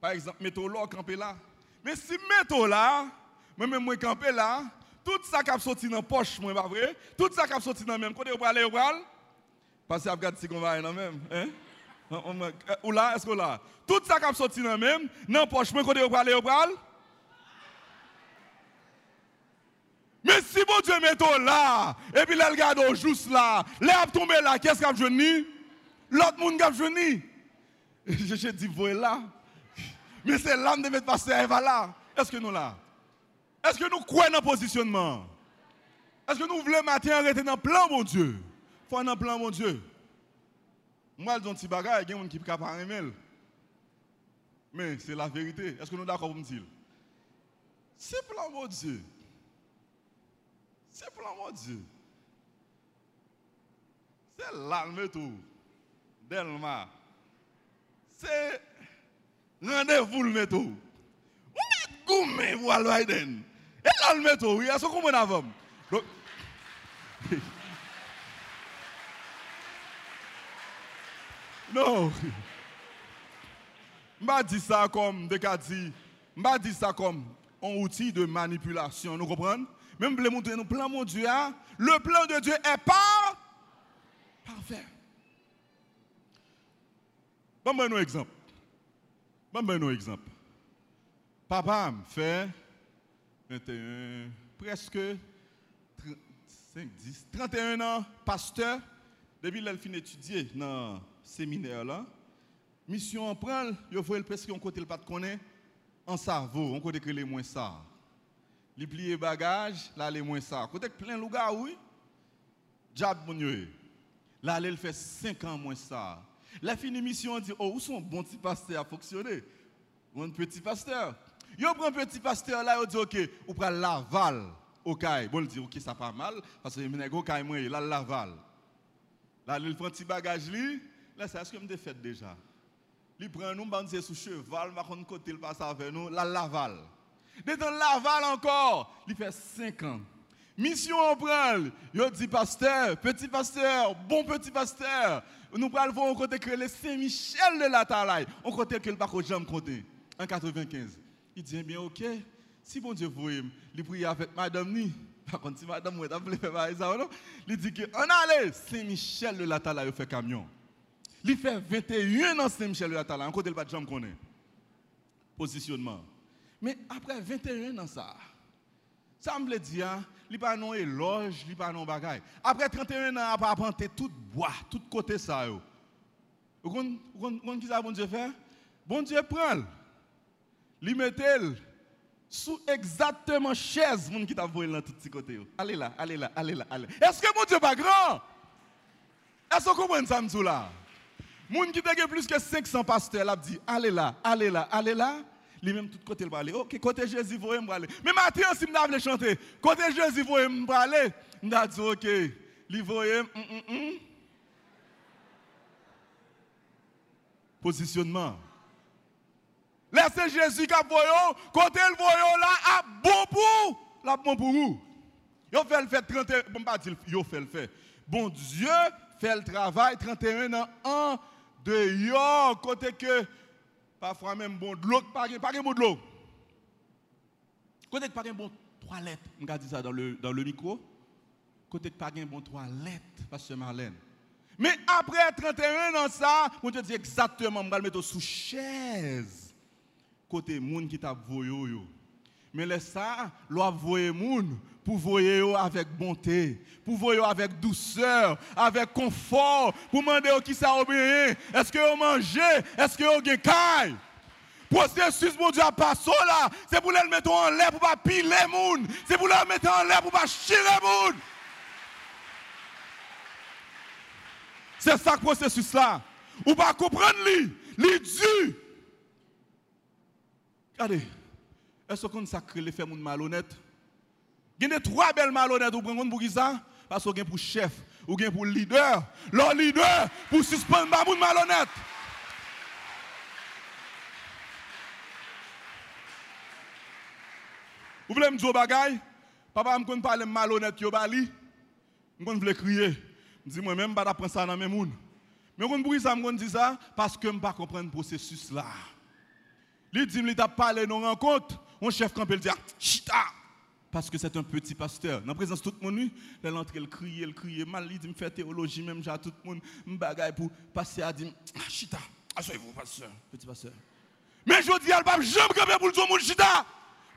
Par exemple, mettons là, camper là. Mais si mettons là, moi-même moi camper là, tout ça qui a sorti dans la poche, moi, pas vrai? Tout ça qui a sorti dans le même côté, vous aller, vous aller? Parce que vous regardez si va aller dans le même. Hein? Ou là, est-ce que là? Tout ça qui a sorti dans le même, dans la poche, côté, vous aller, vous? Mais si mon Dieu met là, et puis là, regarde juste là, là, tombé là, qu'est-ce qu'il venu L'autre monde a. Je dis, voilà. Mais c'est l'âme de mettre passer Eva là. Est-ce que nous là? Est-ce que nous croyons dans le positionnement? Est-ce que nous voulons matin arrêter dans le plan, mon Dieu? Dans le plan, mon Dieu. Moi, je dis un petit bagage, il y a qui ne peuvent pas Mais c'est la vérité. Est-ce que nous sommes d'accord pour me dire? C'est pour l'amour de Dieu. C'est pour l'amour de Dieu. C'est l'alme tout. Delma. C'est rendez-vous le. On est gourmet pour aller Biden. Et l'alme tout, oui, est-ce qu'on avant? Donc, Non. Je dis ça comme des dit, je dis ça comme un outil de manipulation, nous comprenons Même pour montrer nous plan mon Dieu, hein? le plan de Dieu est pas parfait. Bon, ben, un exemple. Bon, ben, un exemple. Papa me fait 21, presque 5, 10, 31 ans, pasteur, depuis qu'il a fini d'étudier dans le séminaire là. Mission en prend, faut le parce qu'on côté le pas de connaître en cerveau, on côté que les moins ça. Les plier bagages, là les moins ça. Côté plein de gars oui. Job mon Là il fait 5 ans moins ça. La fin de mission on dit oh où sont bon petit pasteur à fonctionner? Un petit pasteur. Yo prend petit pasteur là, il dit OK, ou prend Laval caille. Bon, dit OK, ça pas mal parce que au caille moi là Laval. Là il prend petit bagage lui, là c'est ce que me fait déjà. Il prend nous, on sous cheval, contre côté, il passe avec nous, la Laval. Dans Laval encore, il fait 5 ans. Mission en prend, il dit pasteur, petit pasteur, bon petit pasteur. Nous prenons voir côté que le Saint-Michel de la Talaï, on côté que le pas jamais compter en 95. Il dit eh bien OK, si bon Dieu voulait, il prie avec madame ni par contre si madame vous avez fait il dit que on allait Saint-Michel de la Talaï fait camion. Il fait 21 ans Saint-Michel de la Tala, côté le pas de. Positionnement. Mais après 21 ans ça, ça me dit, hein, il pas non éloge, il pas non bagaille. Après 31 ans, après apprendre tout bois, tout côté ça. Vous comprenez qui ça bon Dieu fait? Bon Dieu prend, il met sous exactement chaise, moun qui t'a volé dans tout petit côté. Allez là, allez là, allez là, allez. Est-ce que mon Dieu pas grand? Est-ce que vous comprenez ça, là? Moun qui a plus que 500 pasteurs, a dit, allez là, allez là, allez là. Lui même tout côté il va. OK, côté Jésus, vous voyez aller. Mais Mathieu, si je voulais chanter, côté Jésus, vous voyez aller. Je dit, OK, lui voyez, mm, mm, mm. Positionnement. Laissez Jésus qui côté le voyant là, à bon pour, la bon pour vous. Yo fait le fait 31, bon pas dire, fait le fait. Bon Dieu fait le travail 31 ans de yo, côté que parfois même bon de l'eau, pas pas bon de l'eau. Côté que pas bon toilette, on va ça dans le, dans le micro. Côté pas bon toilette, pasteur Marlène. Mais après 31 ans ça, on te dit exactement, on va le mettre sous chaise. Côté monde qui t'a voyé Mais laisse ça, l'on voyé moun pour voyer avec bonté, pour voyer avec douceur, avec confort, pour demander qui ça obéit. Est-ce que vous mangez? Est-ce que vous avez Processus, mon Dieu, pas là. C'est pour le mettre en l'air pour pas piler les gens. C'est pour le mettre en l'air pour pas chier les gens. C'est ça le processus là. Ou pas comprendre lui, lui. Regardez, est-ce qu'on sacré les faits malhonnêtes? Il y a trois belles malhonnêtes ou prendre pour qui ça? Parce pour chef ou pour leader. Le leader pour suspendre les malhonnête. Vous voulez me dire Papa me connaît parler malhonnête yo bali. Me voulais crier. Me dit moi même pas prendre ça dans mes moun. Mais on pour ça me dit ça? Parce que me pas comprendre le processus là. Il dit me t'a parlé dans rencontre, on chef campé il dit ah, chita parce que c'est un petit pasteur. Dans la présence de tout le monde, il entre, il crie, il crie, mal, il dit, me fait théologie, même j'ai tout le monde, me bagaille pour passer à dire, ah, chita, asseyez-vous, pasteur, petit pasteur. Mais je dis, elle va jamais camper pour le monde chita,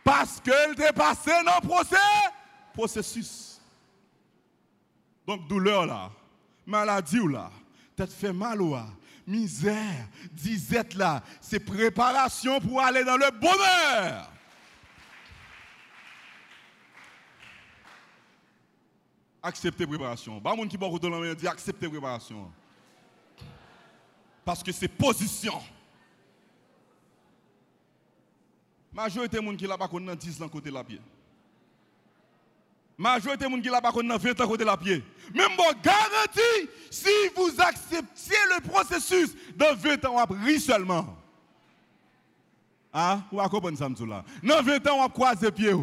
parce qu'elle est passé dans le procès, processus. Donc, douleur là, maladie là, tête fait mal là, misère, disette là, c'est préparation pour aller dans le bonheur. Accepter préparation. Pas monde qui va dans la dit accepter préparation. Parce que c'est position. Majorité gens qui là pas connaît 10 ans côté la pied. Majorité gens qui là pas connaît 20 ans côté la pied. Même bon garantie si vous acceptiez le processus dans 20 ans on rire seulement. Ah, vous va comprendre ça là. Dans 20 ans on va croiser pied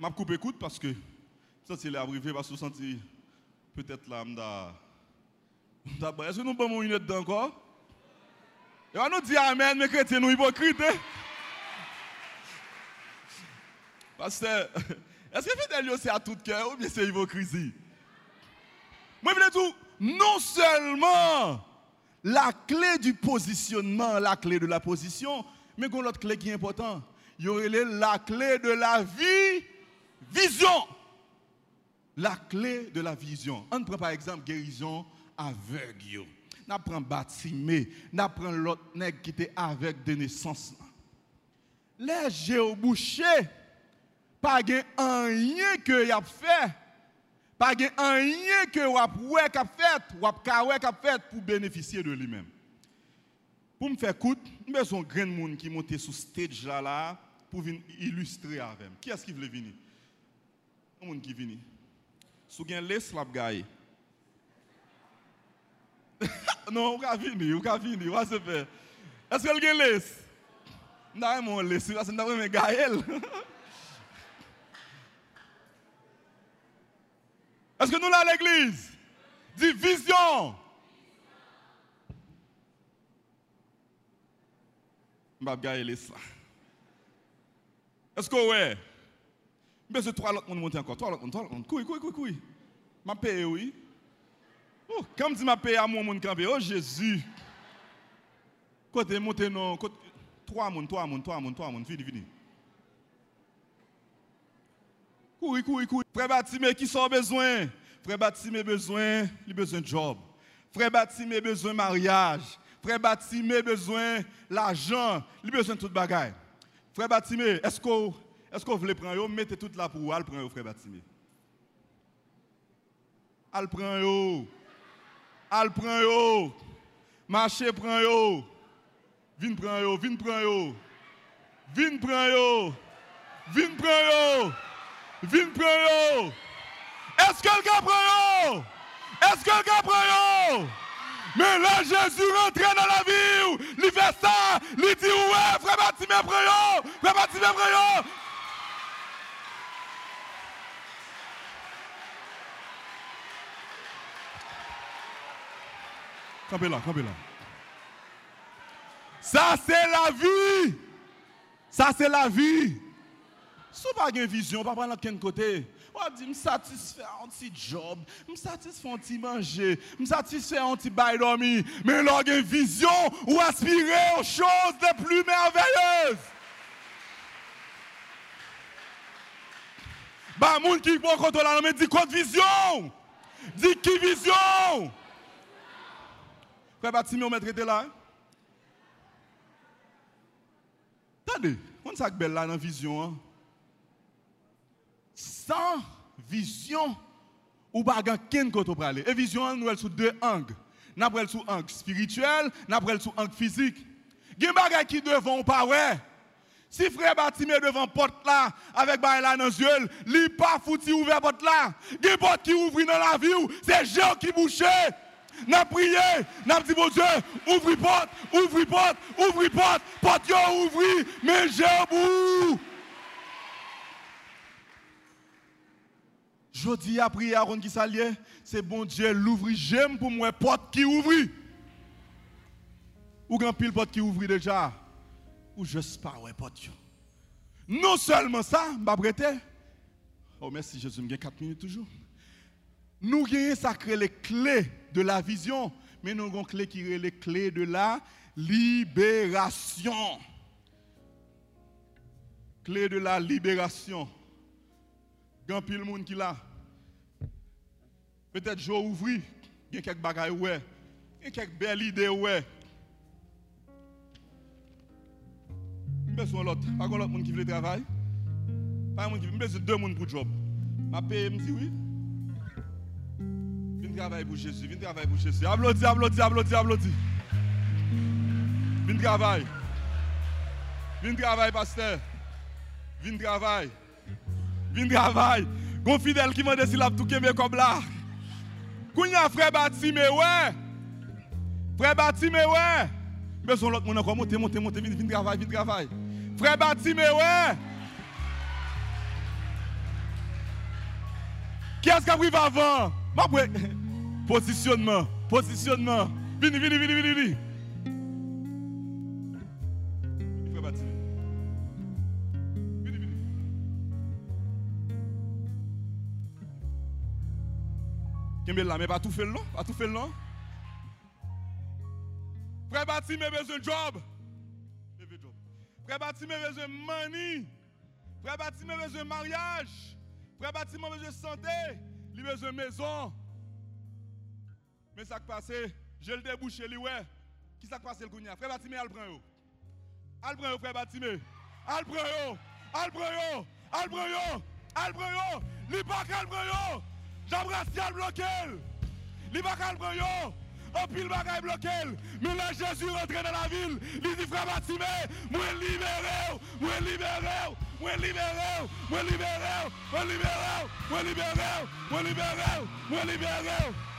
m'a coupé écoute parce que ça c'est arrivé parce que je senti peut-être là m'da est-ce que nous avons une dedans encore et on nous dit amen mais chrétiens nous hypocrites hein? parce que est-ce que fidèle c'est à tout cœur ou bien c'est hypocrisie? Moi je veux tout non seulement la clé du positionnement la clé de la position mais a l'autre clé qui est importante il y aurait la clé de la vie Vision. La clé de la vision. On prend par exemple guérison aveugle. On prend bâtiment. On prend l'autre nègre qui était avec de naissance. Les géobouchés, pas rien que y a fait. Pas rien que y a fait, ou a fait pour bénéficier de lui-même. Pour me faire écoute, j'ai besoin de grand monde qui monte sur stage là, là pour illustrer avec. Qui est-ce qui veut venir? Monde qui vient. Si vous avez laisse la gagne. non, vous avez venir, vous avez venir, vous se faire. Est-ce que vous avez laisse Non, mon laisse, parce que vous avez Gaël. Est-ce que nous là l'église Division. Je vais Gaël là. Est-ce que ouais mais c'est trois autres monde monter encore. Trois autres monde, trois autres. Couille, couille, couille, couille. M'a payé, oui. Oh, comme si m'a payé à mon monde campé. Oh Jésus. Côté monter non, côté trois monde, trois monde, trois monde, trois monde, fini, fini. Couille, couille, couille. Frère Batimé, qui sont besoin? Frère Batimé besoin, il besoin de job. Frère Batimé besoin mariage. Frère Batimé besoin l'argent, il besoin de toute bagaille. Frère Batimé, est-ce que est-ce vous voulez prendre, mettez tout là pour allez prendre, frère Batimé. Allez prendre, allez prendre, marchez prendre, viens prendre, viens prendre, viens prendre, viens prendre, viens prendre. Est-ce que quelqu'un prend Est-ce que quelqu'un prend mais là, Jésus rentre dans la vie, il fait ça, il dit ouais, frère Batimé, prend, frère Batimé, prend. Ça, c'est la vie. Ça, c'est la vie. Si vous n'avez pas de vision, pas prendre quel côté. On dit, je satisfait un petit job, je satisfait un petit manger, je satisfait un petit bail dormir. Mais là, une vision ou aspirer aux choses les plus merveilleuses. Bah, moun qui prend contrôle mais dit quoi vision? Dit qui vision? Frère Batimi, on mettre là. Attendez, on ça belle là dans la vision. Hein? Sans vision, ou pas côté pour aller. Et vision, nous elle sous deux angles. Nous avons sous angle spirituel, nous avons sous angle physique. Il y a des qui devant pas ouais. Si frère Batimé devant porte là, avec bail là dans les yeux, pas foutu ouvert porte là. Des portes qui ouvrent dans la vie, c'est gens qui bouchent. N'a prié, n'a dit bon Dieu, ouvre porte, ouvre porte, ouvre porte, porte yo ouvri, mais j'ai bout. Je dis à prier à qui s'allie, c'est bon Dieu, l'ouvre, j'aime pour moi, porte qui ouvre. Ou grand pile porte qui ouvre déjà? Ou je pas, ouais, porte Non seulement ça, m'a prêté. Oh merci Jésus, j'ai 4 minutes toujours. Nous avons sacré les clés de la vision, mais nous avons clé qui est les clés de la libération. Clé de la libération. Grand pile monde qui là. Peut-être je ouvri, il y a quelques bagages ouais. Il y a quelques belles idées ouais. besoin l'autre, pas l'autre monde qui veut travailler. Pas monde qui veut besoin deux monde pour job. Ma paye me dit oui. Travailler pour Jésus. Viens travailler pour Jésus. Applaudis, applaudis, applaudis, applaudis. Viens travailler. Viens travailler, pasteur. Viens travailler. Viens travailler. Gon fidèle qui m'a dit s'il a tout kembe comme là. Kounya frère bâti mais ouais. Frère bâti mais ouais. Besoin l'autre monde encore monter monter monter viens travailler, viens travailler. Frère bâti mais ouais. Qui est-ce qui arrive avant? Positionnement, positionnement. Vini, vini, vini, vini, vini. Kembe là, mais pas tout fait le long, pas tout fait le long. Bâti, mais besoin de job. Bâti, mais besoin de money. Bâti, mais besoin de mariage. Mais besoin de santé. Besoin de maison. Mais ça qui passe, je le débouche, lui, ouais. Qui ça qui passe, le gounia? Frère Batimé, elle prend. Elle prend, frère Batimé. Elle prend, elle prend, elle prend, elle prend. Lui pas qu'elle prend. J'embrasse, elle bloque. Lui pas qu'elle prend. En pile bagaille bloqué. Mais là, Jésus rentre dans la ville. Il dit, frère Batimé, moi libéré, moi libéré. Mwen libere ou, mwen libere ou, mwen libere ou, mwen libere ou, mwen libere ou, mwen libere ou.